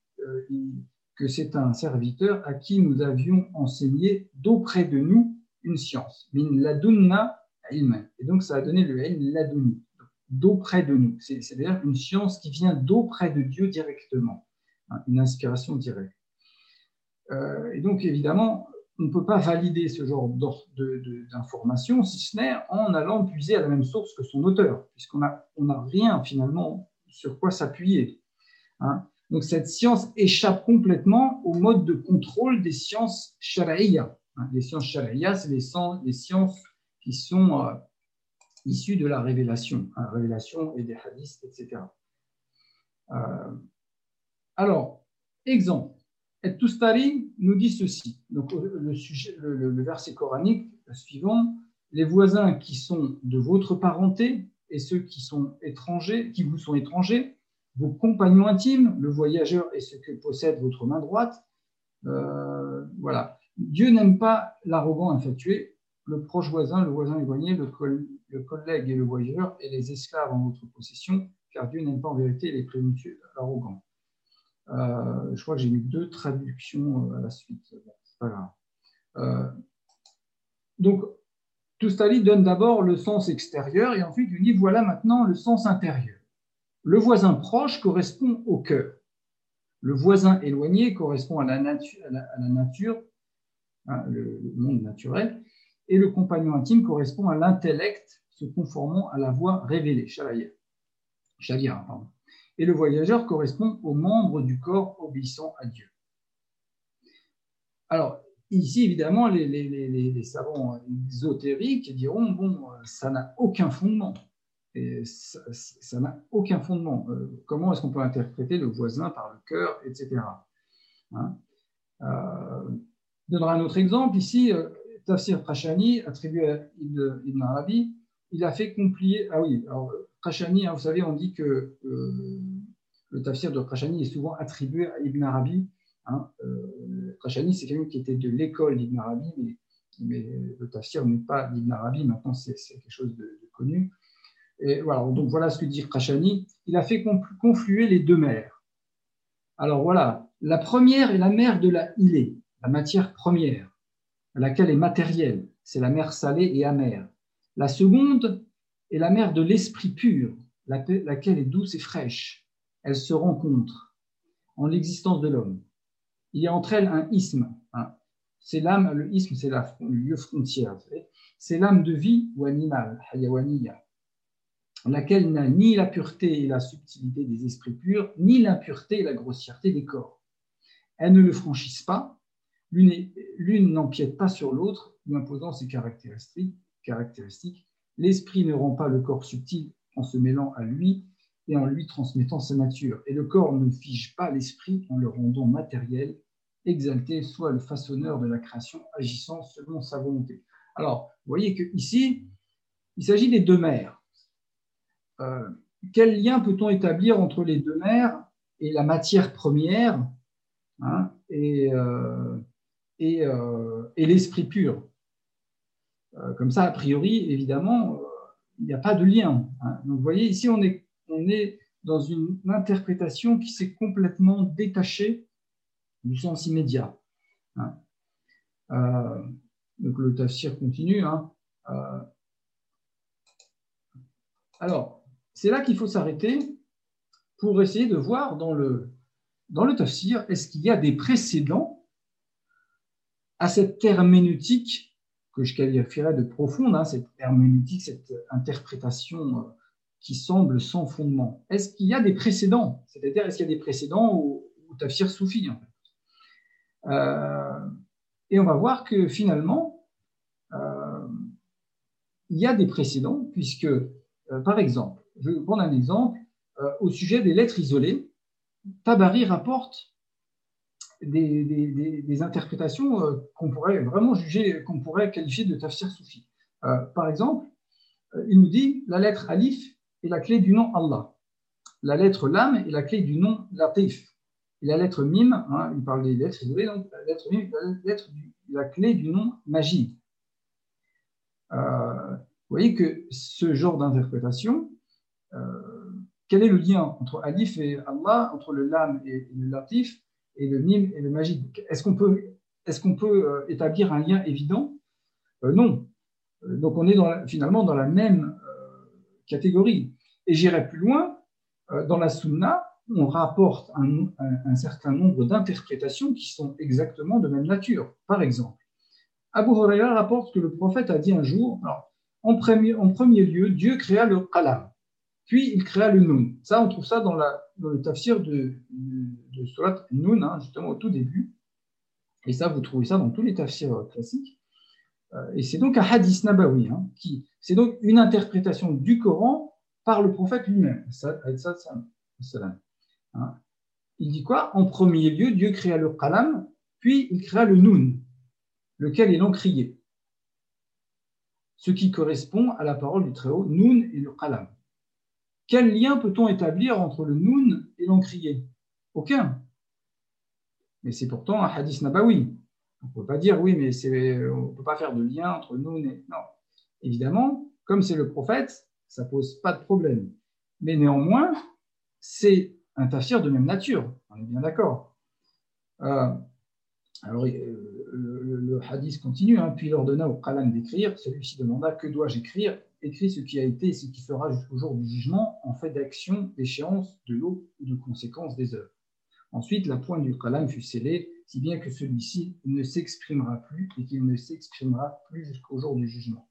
que c'est un serviteur à qui nous avions enseigné d'auprès de nous une science. Min Et donc ça a donné le ilm ladouni, d'auprès de nous. C'est-à-dire une science qui vient d'auprès de Dieu directement, hein, une inspiration directe. et donc évidemment, on ne peut pas valider ce genre d'informations, si ce n'est en allant puiser à la même source que son auteur, puisqu'on n'a on rien finalement sur quoi s'appuyer. Hein. Donc cette science échappe complètement au mode de contrôle des sciences shari'a. Hein. Les sciences shari'a, c'est les, sciences qui sont euh, issues de la révélation, la hein, révélation et des hadiths, etc. Euh, alors, exemple, et Toustari nous dit ceci. Donc, le, sujet, le, verset coranique suivant les voisins qui sont de votre parenté et ceux qui sont étrangers, qui vous sont étrangers, vos compagnons intimes, le voyageur et ce que possède votre main droite. Euh, voilà. Dieu n'aime pas l'arrogant infatué, le proche voisin, le voisin éloigné, le, collègue et le voyageur et les esclaves en votre possession, car Dieu n'aime pas en vérité les prémutueux arrogants. Euh, je crois que j'ai mis deux traductions euh, à la suite. Euh, donc, Toustali donne d'abord le sens extérieur et ensuite il dit voilà maintenant le sens intérieur. Le voisin proche correspond au cœur. Le voisin éloigné correspond à la, nature, à la, nature hein, le, monde naturel. Et le compagnon intime correspond à l'intellect se conformant à la voie révélée, Chavira, pardon et le voyageur correspond aux membres du corps obéissant à Dieu. Alors, ici, évidemment, les, savants ésotériques diront, bon, ça n'a aucun fondement. Et ça n'a aucun fondement. Euh, comment est-ce qu'on peut interpréter le voisin par le cœur, etc. Hein? Euh, je donnerai un autre exemple. Ici, euh, Tafsir Prashani, attribué à Ibn Arabi, il a fait complier. Ah oui, alors Khashani, hein, vous savez, on dit que euh, le tafsir de Khashani est souvent attribué à Ibn Arabi. Hein. Euh, c'est quelqu'un qui était de l'école d'Ibn Arabi, mais, le tafsir n'est pas d'Ibn Arabi, maintenant c'est quelque chose de, connu. Et voilà, donc voilà ce que dit Khashani. Il a fait confluer les deux mers. Alors voilà, la première est la mer de la ilée, la matière première, laquelle est matérielle, c'est la mer salée et amère. La seconde et la mer de l'esprit pur, laquelle est douce et fraîche. Elles se rencontrent en l'existence de l'homme. Il y a entre elles un. Hein. C'est l'âme, le isme, c'est le lieu frontière. C'est l'âme de vie ou animal, hayawaniya, laquelle n'a ni la pureté et la subtilité des esprits purs, ni l'impureté et la grossièreté des corps. Elles ne le franchissent pas, l'une n'empiète pas sur l'autre, lui imposant ses caractéristiques. L'esprit ne rend pas le corps subtil en se mêlant à lui et en lui transmettant sa nature. Et le corps ne fige pas l'esprit en le rendant matériel, exalté, soit le façonneur de la création, agissant selon sa volonté. Alors, vous voyez qu'ici, il s'agit des deux mers. Euh, quel lien peut-on établir entre les deux mers et la matière première hein, euh, euh, et, l'esprit pur. Euh, comme ça, a priori, évidemment, euh, il n'y a pas de lien. Hein. Donc, vous voyez, ici, on est, dans une interprétation qui s'est complètement détachée du sens immédiat. Hein. donc, le tafsir continue. Hein. alors, c'est là qu'il faut s'arrêter pour essayer de voir dans le, dans le tafsir, est-ce qu'il y a des précédents à cette herméneutique que je qualifierais de profonde, hein, cette herméneutique, cette interprétation euh, qui semble sans fondement. Est-ce qu'il y a des précédents? C'est-à-dire, est-ce qu'il y a des précédents au, tafsir soufi euh, Et on va voir que finalement, euh, il y a des précédents, puisque, par exemple, je vais prendre un exemple, au sujet des lettres isolées, Tabari rapporte des, interprétations euh, qu'on pourrait vraiment juger, qu'on pourrait qualifier de tafsir soufi. Euh, par exemple, euh, il nous dit la lettre alif est la clé du nom Allah. La lettre lam est la clé du nom latif. Et la lettre mim, hein, il parle des lettres donc la lettre mim est la, clé du nom magie. vous voyez que ce genre d'interprétation, quel est le lien entre alif et Allah, entre le lam et le latif? Et le mime et le magique. Est-ce qu'on peut, est peut euh, établir un lien évident? Euh, Non. Euh, donc on est finalement dans la même catégorie. Et j'irai plus loin, dans la sunna, on rapporte un, certain nombre d'interprétations qui sont exactement de même nature. Par exemple, Abu Huraira rapporte que le prophète a dit un jour, en, premier, en premier lieu, Dieu créa le qalam, puis il créa le nun. Ça, on trouve ça dans la dans le tafsir de, de, Surat Nun, hein, justement au tout début. Et ça, vous trouvez ça dans tous les tafsirs classiques. Euh, et c'est donc un hadith nabawi, hein, qui, c'est donc une interprétation du Coran par le prophète lui-même. Hein. Il dit quoi? En premier lieu, Dieu créa le qalam, puis il créa le nun, lequel est l'encrier. Ce qui correspond à la parole du Très-Haut, nun et le qalam. Quel lien peut-on établir entre le noun et l'encrier? Aucun. Mais c'est pourtant un hadith nabawi. On ne peut pas dire oui, mais on ne peut pas faire de lien entre noun et. Non. Évidemment, comme c'est le prophète, ça pose pas de problème. Mais néanmoins, c'est un tafsir de même nature. On est bien d'accord. Euh, alors, euh, le, hadith continue, hein. puis il ordonna au qalam d'écrire. Celui-ci demanda Que dois-je écrire? Écrit ce qui a été et ce qui sera jusqu'au jour du jugement en fait d'action, d'échéance, de l'eau ou de conséquence des œuvres. Ensuite, la pointe du qalam fut scellée, si bien que celui-ci ne s'exprimera plus et qu'il ne s'exprimera plus jusqu'au jour du jugement.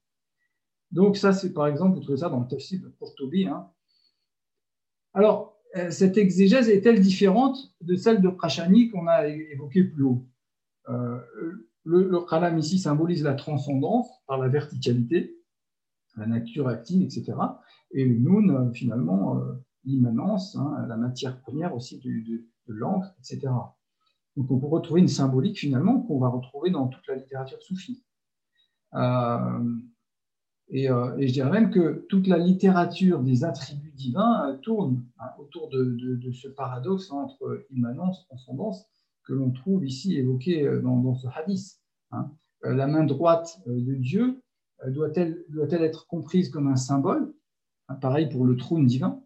Donc ça, c'est par exemple, vous trouvez ça dans le tafsir de Qurtubi. Hein. Alors, euh, cette exégèse est-elle différente de celle de Prachani qu'on a évoquée plus haut? Euh, le, le ici symbolise la transcendance par la verticalité, la nature active, etc. Et le noun, euh, finalement, euh, l'immanence, hein, la matière première aussi de, l'encre, etc. Donc on peut retrouver une symbolique finalement qu'on va retrouver dans toute la littérature soufie. Euh, et, je dirais même que toute la littérature des attributs divins tourne hein, autour de, ce paradoxe entre immanence, transcendance, que l'on trouve ici évoqué dans, ce hadith. Hein. la main droite de Dieu doit-elle doit être comprise comme un symbole hein, Pareil pour le trône divin.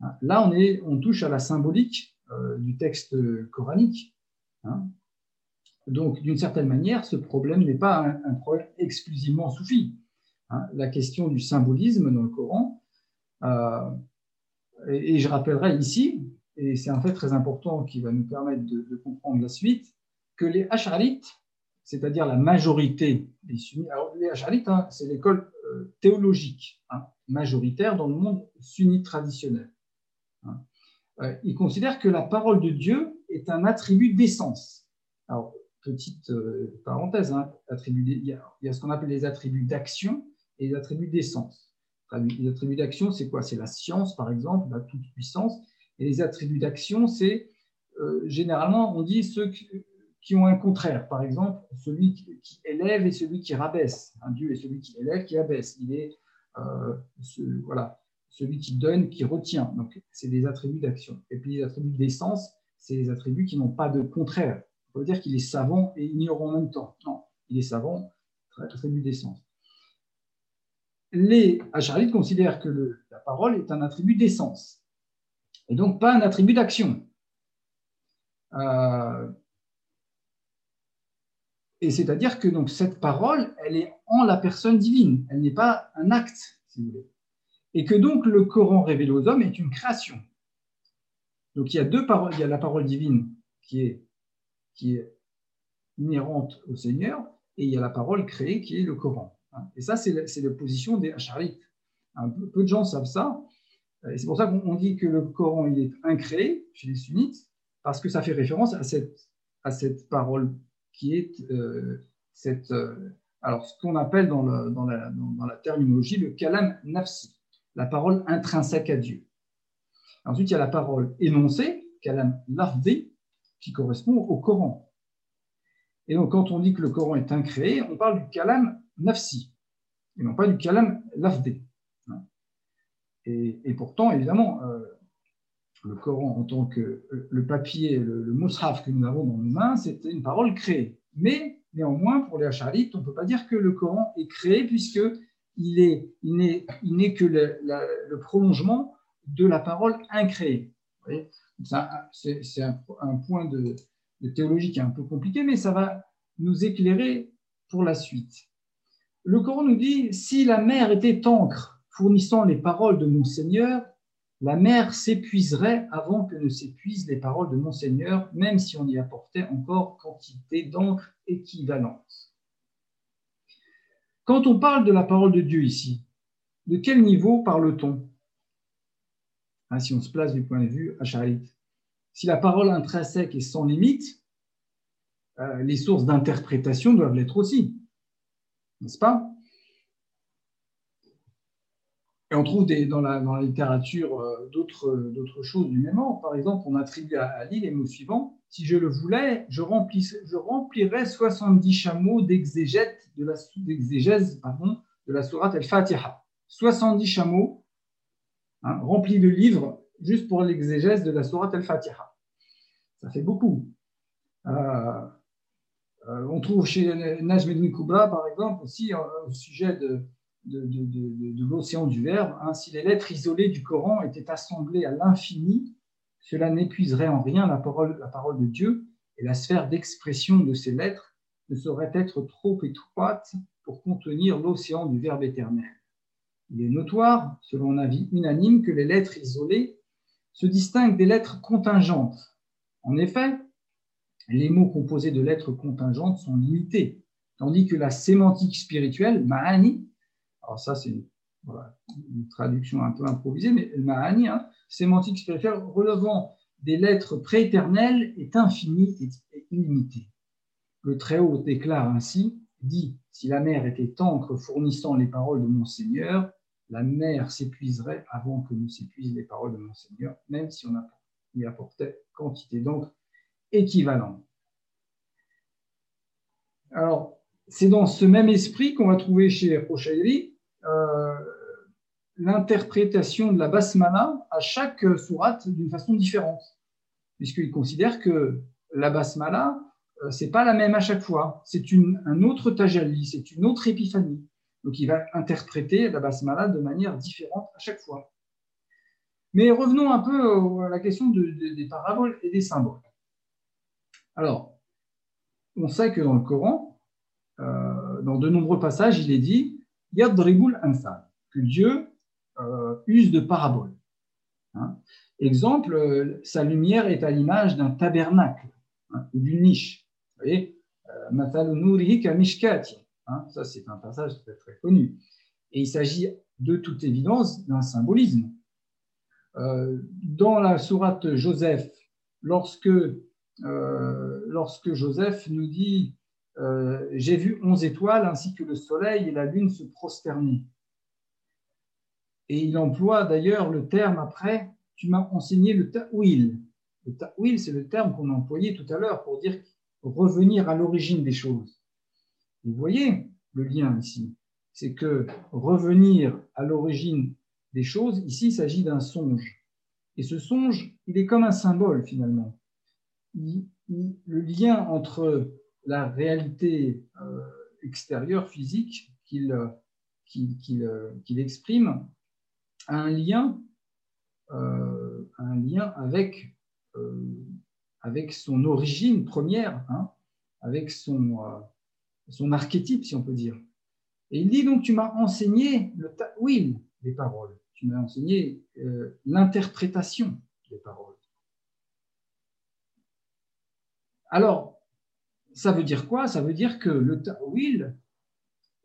Hein, là, on, est, on touche à la symbolique euh, du texte coranique. Hein. Donc, d'une certaine manière, ce problème n'est pas un, problème exclusivement soufi. la question du symbolisme dans le Coran. et, je rappellerai ici, et c'est un fait très important qui va nous permettre de, comprendre la suite, que les Ash'arites, c'est-à-dire la majorité des sunnites, alors les Ash'arites, hein, c'est l'école théologique hein, majoritaire dans le monde sunnite traditionnel. Euh, ils considèrent que la parole de Dieu est un attribut d'essence. Alors, petite euh, parenthèse, hein, il, y a, ce qu'on appelle les attributs d'action et les attributs d'essence. Les attributs d'action, c'est quoi? C'est la science, par exemple, la toute-puissance. Et les attributs d'action, c'est euh, généralement, on dit ceux qui, ont un contraire. Par exemple, celui qui, élève et celui qui rabaisse. Un Dieu est celui qui élève, qui abaisse. Il est, voilà celui qui donne, qui retient. Donc, c'est des attributs d'action. Et puis, les attributs d'essence, c'est les attributs qui n'ont pas de contraire. On peut dire qu'il est savant et ignorant en même temps. Non, il est savant, attribut d'essence. Les Acharites considèrent que la parole est un attribut d'essence, et donc pas un attribut d'action. Euh, et c'est-à-dire que donc, cette parole, elle est en la personne divine, elle n'est pas un acte, si vous voulez et que donc le Coran révélé aux hommes est une création. Donc il y a deux paroles, il y a la parole divine qui est, inhérente au Seigneur, et il y a la parole créée qui est le Coran. Et ça, c'est la, position des peu, peu, de gens savent ça, et c'est pour ça qu'on dit que le Coran il est incréé chez les sunnites, parce que ça fait référence à cette, à cette parole qui est euh, cette, euh, alors ce qu'on appelle dans, la, terminologie le kalam nafsi la parole intrinsèque à Dieu. Ensuite, il y a la parole énoncée, kalam lafdi, qui correspond au Coran. Et donc, quand on dit que le Coran est incréé, on parle du kalam nafsi, et non pas du kalam lafdi. Et, pourtant, évidemment, euh, le Coran en tant que euh, le papier, le, le que nous avons dans nos mains, c'était une parole créée. Mais néanmoins, pour les Hacharites, on ne peut pas dire que le Coran est créé puisque il n'est il que le, prolongement de la parole incréée. C'est un, point de, de, théologie qui est un peu compliqué, mais ça va nous éclairer pour la suite. Le Coran nous dit, si la mer était encre fournissant les paroles de mon Seigneur, la mer s'épuiserait avant que ne s'épuisent les paroles de mon Seigneur, même si on y apportait encore quantité d'encre équivalente. Quand on parle de la parole de Dieu ici, de quel niveau parle-t-on? Hein, Si on se place du point de vue acharite. Si la parole intrinsèque est sans limite, euh, les sources d'interprétation doivent l'être aussi, n'est-ce pas? Et on trouve dans, la, littérature euh, d'autres choses du même ordre. Par exemple, on attribue à Ali les mots suivants si je le voulais, je, je remplirais 70 chameaux d'exégèse de la, de la sourate al-Fatiha. 70 chameaux hein, remplis de livres juste pour l'exégèse de la sourate al-Fatiha. Ça fait beaucoup. Euh, euh, on trouve chez Najm Kubra, par exemple, aussi euh, au sujet de, de, l'océan du Verbe, hein, si les lettres isolées du Coran étaient assemblées à l'infini, cela n'épuiserait en rien la parole, la parole de Dieu et la sphère d'expression de ces lettres ne saurait être trop étroite pour contenir l'océan du Verbe éternel. Il est notoire, selon un avis unanime, que les lettres isolées se distinguent des lettres contingentes. En effet, les mots composés de lettres contingentes sont limités, tandis que la sémantique spirituelle, ma'ani, alors ça c'est une, traduction un peu improvisée, mais ma'ani, hein, sémantique spirituelle relevant des lettres prééternelles est infinie et illimitée. Le Très-Haut déclare ainsi, dit, si la mer était encre fournissant les paroles de mon Seigneur, la mer s'épuiserait avant que ne s'épuisent les paroles de mon Seigneur, même si on y apportait quantité d'encre équivalente. Alors, c'est dans ce même esprit qu'on va trouver chez euh, l'interprétation de la basmala à chaque sourate d'une façon différente, puisqu'il considère que la basmala, euh, c'est pas la même à chaque fois, c'est un autre tajalli, c'est une autre épiphanie. Donc il va interpréter la basmala de manière différente à chaque fois. Mais revenons un peu à la question des paraboles et des symboles. Alors, on sait que dans le Coran, euh, dans de nombreux passages, il est dit yadribul amsal, que Dieu euh, use de paraboles. Hein? Exemple, euh, sa lumière est à l'image d'un tabernacle hein, ou d'une niche. Vous voyez, hein, ça c'est un passage très, très connu. Et il s'agit de toute évidence d'un symbolisme. dans la sourate Joseph, lorsque, lorsque Joseph nous dit euh, j'ai vu onze étoiles ainsi que le soleil et la lune se prosterner. Et il emploie d'ailleurs le terme après, tu m'as enseigné le ta'wil. Le ta'wil, c'est le terme qu'on a employé tout à l'heure pour dire revenir à l'origine des choses. vous voyez le lien ici. C'est que revenir à l'origine des choses, ici, il s'agit d'un songe. Et ce songe, il est comme un symbole finalement. le lien entre la réalité euh, extérieure, physique qu'il euh, euh, exprime a un lien, un lien avec, avec son origine première, hein, avec son, son archétype, si on peut dire. Et il dit donc, tu m'as enseigné le ta'wil des paroles, tu m'as enseigné l'interprétation des paroles. Alors, ça veut dire quoi? Ça veut dire que le ta'wil,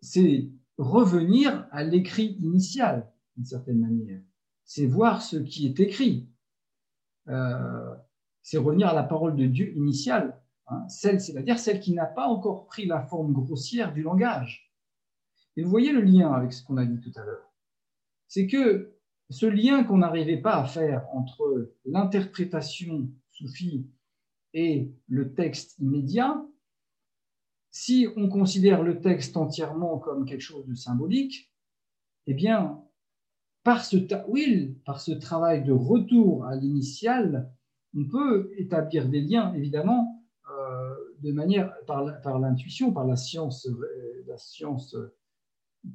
c'est revenir à l'écrit initial, d'une certaine manière. C'est voir ce qui est écrit. Euh, c'est revenir à la parole de Dieu initiale, hein, celle, c'est-à-dire celle qui n'a pas encore pris la forme grossière du langage. Et vous voyez le lien avec ce qu'on a dit tout à l'heure. C'est que ce lien qu'on n'arrivait pas à faire entre l'interprétation soufie et le texte immédiat, si on considère le texte entièrement comme quelque chose de symbolique, eh bien, par ce par ce travail de retour à l'initial, on peut établir des liens, évidemment, euh, de manière par, l'intuition, par la science, euh, la science,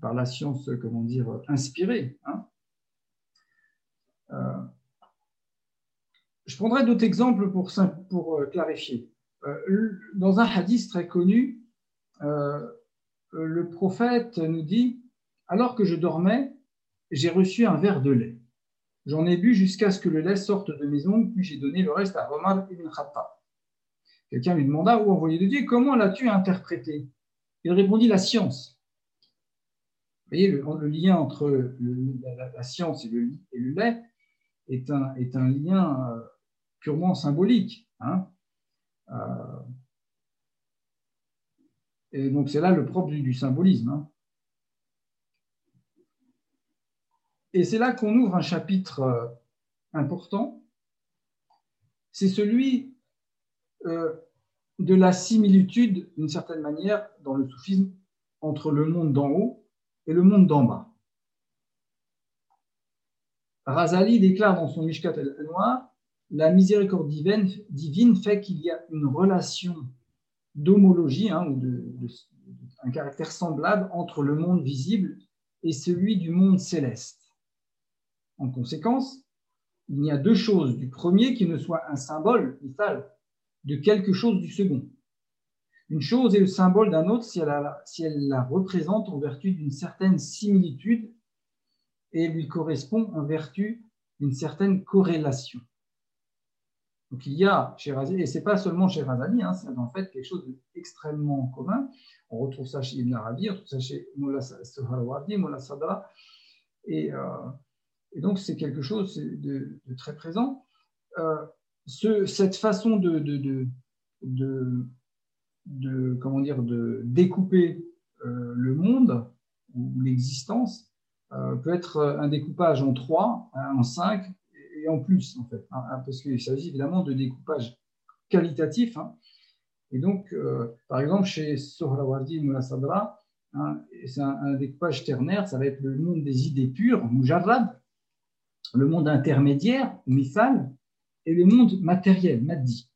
par la science, comment dire, inspirée. Hein. Euh, je prendrai d'autres exemples pour clarifier. dans un hadith très connu, euh, le prophète nous dit, alors que je dormais, j'ai reçu un verre de lait. J'en ai bu jusqu'à ce que le lait sorte de mes ongles, puis j'ai donné le reste à Omar ibn Khattab. Quelqu'un lui demanda, ou envoyé de Dieu, comment l'as-tu interprété? Il répondit, la science. Vous voyez, le, lien entre la, science et le, lait est un, lien euh, purement symbolique. Hein. Euh, et donc c'est là le propre du, symbolisme. Hein. Et c'est là qu'on ouvre un chapitre euh, important. C'est celui euh, de la similitude, d'une certaine manière, dans le soufisme, entre le monde d'en haut et le monde d'en bas. Razali déclare dans son Mishkat el-Noir la miséricorde divine, divine fait qu'il y a une relation d'homologie, hein, ou de, un caractère semblable entre le monde visible et celui du monde céleste. En conséquence, il n'y a deux choses du premier qui ne soit un symbole vital de quelque chose du second. Une chose est le symbole d'un autre si elle la représente en vertu d'une certaine similitude et lui correspond en vertu d'une certaine corrélation. Donc il y a chez Razali, et ce n'est pas seulement chez Razali, hein, c'est en fait quelque chose d'extrêmement commun. On retrouve ça chez Ibn Arabi, on retrouve ça chez Mullah Sohrawardi, Mullah Sadra. Et, euh, et donc c'est quelque chose de, très présent. Euh, ce, cette façon de, comment dire, de découper euh, le monde ou l'existence peut être un découpage en trois, en cinq, et en plus, en fait, hein, hein, parce qu'il s'agit évidemment de découpage qualitatif. Hein. Et donc, euh, par exemple, chez Sohrawardi Moula Sadra, c'est un, découpage ternaire, ça va être le monde des idées pures, Mujarrad, le monde intermédiaire, Mithal, et le monde matériel, Maddi.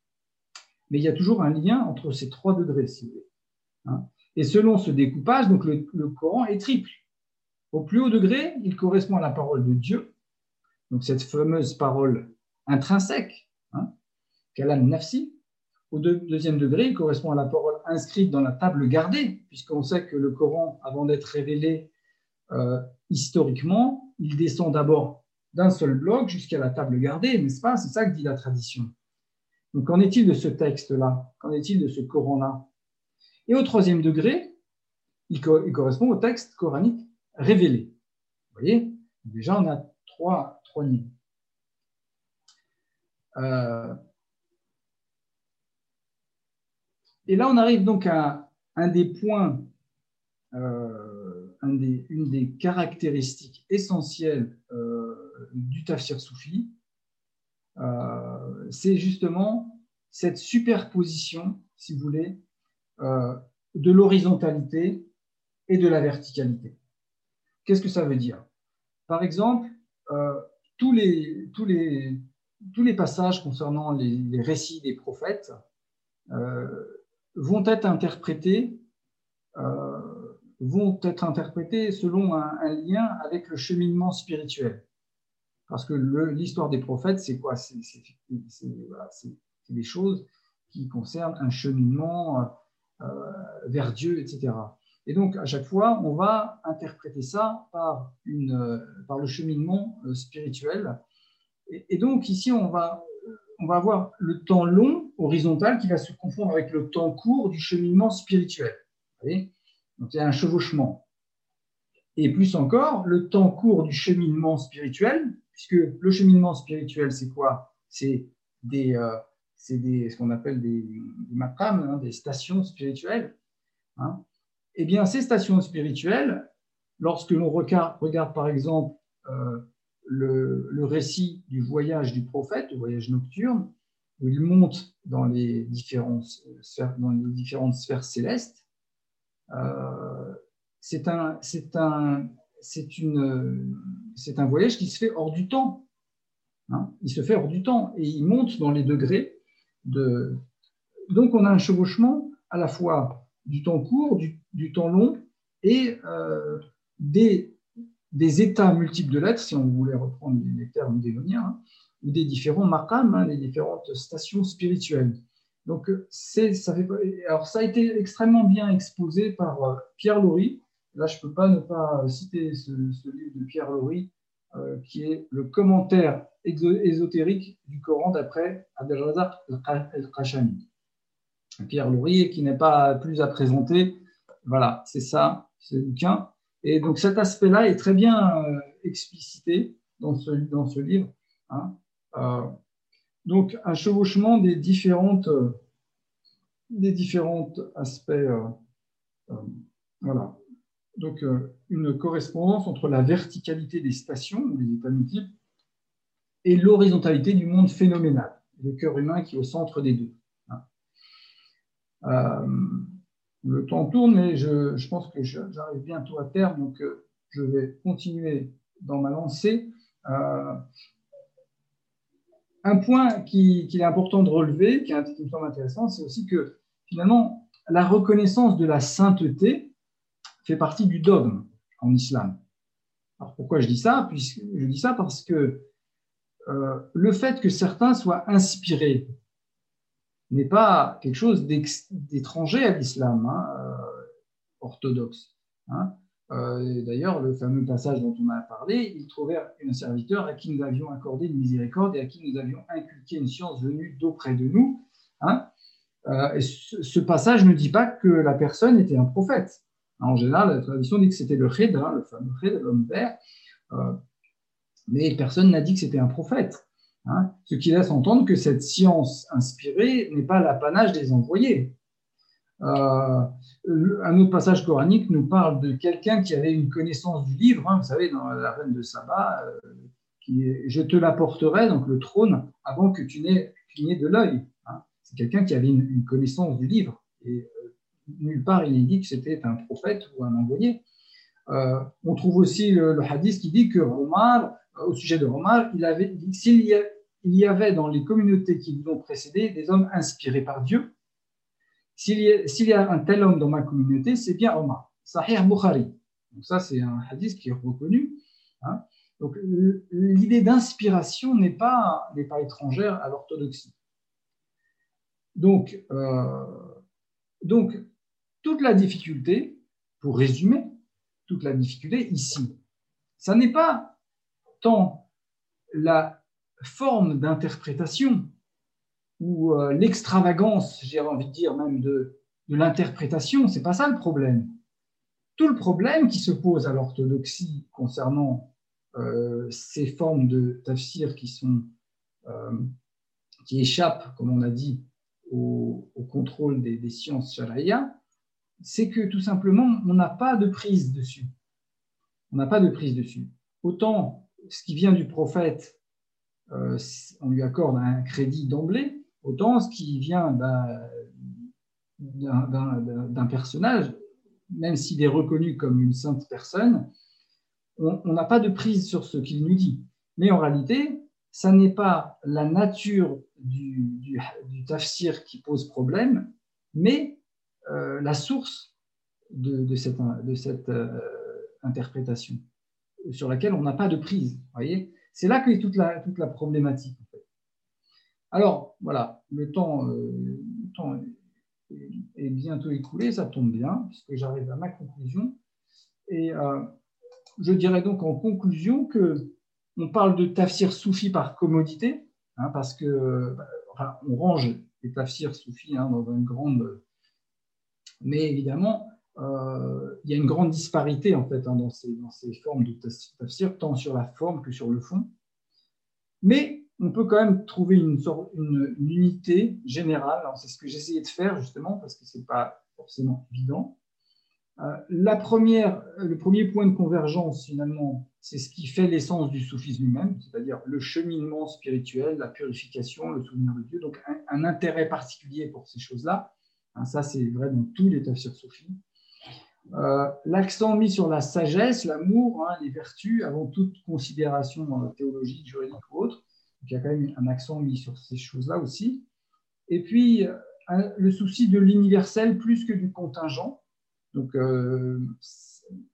Mais il y a toujours un lien entre ces trois degrés, si vous voulez. Et selon ce découpage, donc le Coran est triple. Au plus haut degré, il correspond à la parole de Dieu, donc cette fameuse parole intrinsèque, hein, kalam nafsi, au deuxième degré, il correspond à la parole inscrite dans la table gardée, puisqu'on sait que le Coran, avant d'être révélé, historiquement, il descend d'abord d'un seul bloc jusqu'à la table gardée, n'est-ce pas? C'est ça que dit la tradition. Donc, qu'en est-il de ce texte-là? Qu'en est-il de ce Coran-là? Et au troisième degré, il, correspond au texte coranique révélé. Voyez? Déjà, on a trois, niveaux. Euh, et là, on arrive donc à un des points, euh, une des caractéristiques essentielles euh, du tafsir soufi, c'est justement cette superposition, si vous voulez, de l'horizontalité et de la verticalité. Qu'est-ce que ça veut dire? Par exemple, tous, les, tous, les, passages concernant les, récits des prophètes euh, vont être interprétés euh, vont être interprétés selon un, lien avec le cheminement spirituel. Parce que l'histoire des prophètes, c'est quoi? C'est des choses qui concernent un cheminement euh, vers Dieu, etc. Et donc, à chaque fois, on va interpréter ça par, une, par le cheminement spirituel et, donc ici, on va, on va avoir le temps long, horizontal, qui va se confondre avec le temps court du cheminement spirituel. Vous voyez? Donc il y a un chevauchement. Et plus encore, le temps court du cheminement spirituel, puisque le cheminement spirituel, c'est quoi? C'est des, euh, des, ce qu'on appelle des, des hein, des stations spirituelles. Hein. Eh bien, ces stations spirituelles, lorsque l'on regarde, par exemple euh, le, récit du voyage du prophète, le voyage nocturne, où il monte dans les différentes sphères, célestes. C'est un voyage qui se fait hors du temps. Hein. il se fait hors du temps et il monte dans les degrés de. Donc on a un chevauchement à la fois du temps court, du, temps long et euh, des états multiples de l'être, si on voulait reprendre les termes d'Élonia, hein, ou des différents maqam, hein, les différentes stations spirituelles. Donc, ça, fait, ça a été extrêmement bien exposé par euh, Pierre Laurie. Là, je ne peux pas ne pas citer ce, livre de Pierre Laurie, euh, qui est le commentaire ésotérique du Coran d'après Abdelrazak el-Khashani. Pierre Laurie, qui n'est pas plus à présenter. Voilà, c'est ça, c'est le bouquin. Et donc cet aspect-là est très bien euh, explicité dans ce, dans ce livre. Hein. Euh, donc un chevauchement des différentes, euh, des aspects. voilà. Donc une correspondance entre la verticalité des stations, des états multiples, et l'horizontalité du monde phénoménal, le cœur humain qui est au centre des deux. Hein le temps tourne, mais je, pense que j'arrive bientôt à terme, donc euh, je vais continuer dans ma lancée. Euh, un point qu'il est important de relever, qui, est, qui me semble intéressant, c'est aussi que finalement, la reconnaissance de la sainteté fait partie du dogme en islam. Alors pourquoi je dis ça? Puisque, Je dis ça parce que euh, le fait que certains soient inspirés n'est pas quelque chose d'étranger à l'islam hein, euh, orthodoxe. Hein. Euh, d'ailleurs, le fameux passage dont on a parlé, il trouvait un serviteur à qui nous avions accordé une miséricorde et à qui nous avions inculqué une science venue d'auprès de nous. Hein. Euh, et ce, passage ne dit pas que la personne était un prophète. En général, la tradition dit que c'était le Khidr, le fameux Khidr, l'homme vert, mais personne n'a dit que c'était un prophète. Hein, ce qui laisse entendre que cette science inspirée n'est pas l'apanage des envoyés. Euh, un autre passage coranique nous parle de quelqu'un qui avait une connaissance du livre, hein, vous savez, dans la reine de Saba, euh, qui Je te l'apporterai, donc le trône, avant que tu n'aies de l'œil. Hein. C'est quelqu'un qui avait une, connaissance du livre. Et euh, nulle part il n'est dit que c'était un prophète ou un envoyé. on trouve aussi le, hadith qui dit que Omar, au sujet de Omar, il avait s'il il y avait dans les communautés qui nous ont précédés des hommes inspirés par Dieu. S'il y, a un tel homme dans ma communauté, c'est bien Omar. Sahih Bukhari. Donc ça, c'est un hadith qui est reconnu. Hein. Donc l'idée d'inspiration n'est pas, pas étrangère à l'orthodoxie. Donc, euh, donc, toute la difficulté, pour résumer, toute la difficulté ici. Ça n'est pas tant la forme d'interprétation ou euh, l'extravagance, j'ai envie de dire même de, l'interprétation, c'est pas ça le problème. Tout le problème qui se pose à l'orthodoxie concernant euh, ces formes de tafsir qui sont euh, qui échappent, comme on a dit, au, contrôle des, sciences shari'a, c'est que tout simplement, on n'a pas de prise dessus. On n'a pas de prise dessus. Autant ce qui vient du prophète, euh, on lui accorde un crédit d'emblée, autant ce qui vient d'un personnage, même s'il est reconnu comme une sainte personne, on n'a pas de prise sur ce qu'il nous dit. Mais en réalité, ça n'est pas la nature du, tafsir qui pose problème, mais euh, la source de, cette, de cette euh, interprétation sur laquelle on n'a pas de prise. Voyez C'est là qu'est toute la, toute la problématique. Alors, voilà, le temps, euh, est, bientôt écoulé, ça tombe bien, puisque j'arrive à ma conclusion. Et je dirais donc en conclusion que on parle de tafsir soufi par commodité, hein, parce que bah, on range les tafsirs soufis hein, dans une grande. Mais évidemment, euh, il y a une grande disparité en fait hein, dans, ces, formes de tafsir, tant sur la forme que sur le fond. Mais on peut quand même trouver une, une, une unité générale. C'est ce que j'essayais de faire justement parce que c'est pas forcément évident. Euh, la première, le premier point de convergence, finalement, c'est ce qui fait l'essence du soufisme lui-même, c'est-à-dire le cheminement spirituel, la purification, le souvenir de Dieu, donc un, intérêt particulier pour ces choses-là. Hein, ça, c'est vrai dans tous les tafsirs soufis. Euh, l'accent mis sur la sagesse, l'amour, hein, les vertus, avant toute considération euh, théologique, juridique ou autre. Donc, il y a quand même un accent mis sur ces choses-là aussi. Et puis, le souci de l'universel plus que du contingent. Donc, euh,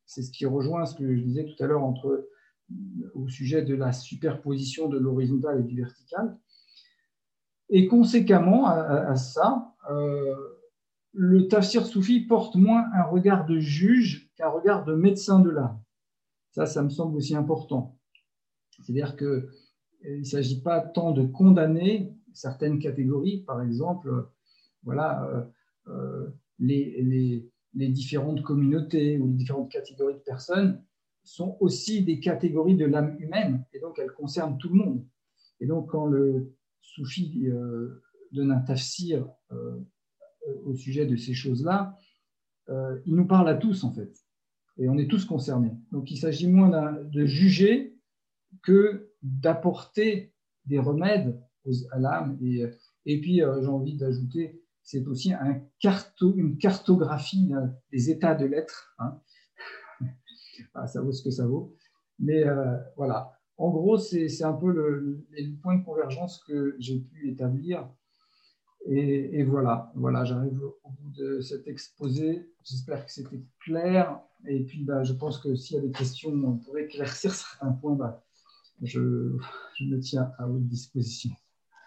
c'est ce qui rejoint ce que je disais tout à l'heure au sujet de la superposition de l'horizontal et du vertical. Et conséquemment à, ça, euh, le tafsir soufi porte moins un regard de juge qu'un regard de médecin de l'âme. Ça, ça me semble aussi important. C'est-à-dire qu'il euh, ne s'agit pas tant de condamner certaines catégories, par exemple, voilà, les, les, les différentes communautés ou les différentes catégories de personnes sont aussi des catégories de l'âme humaine, et donc elles concernent tout le monde. Et donc quand le soufi euh, donne un tafsir euh, au sujet de ces choses-là, euh, il nous parle à tous en fait, et on est tous concernés. Donc il s'agit moins de juger que d'apporter des remèdes à l'âme. Et, et puis j'ai envie d'ajouter c'est aussi un une cartographie des états de l'être. Hein. Ah, ça vaut ce que ça vaut. Mais euh, voilà, en gros, c'est un peu le, point de convergence que j'ai pu établir. Et, voilà, voilà j'arrive au bout de cet exposé. J'espère que c'était clair. Et puis, bah, je pense que s'il y a des questions, on pourrait éclaircir certains points. Bah, je, je me tiens à votre disposition.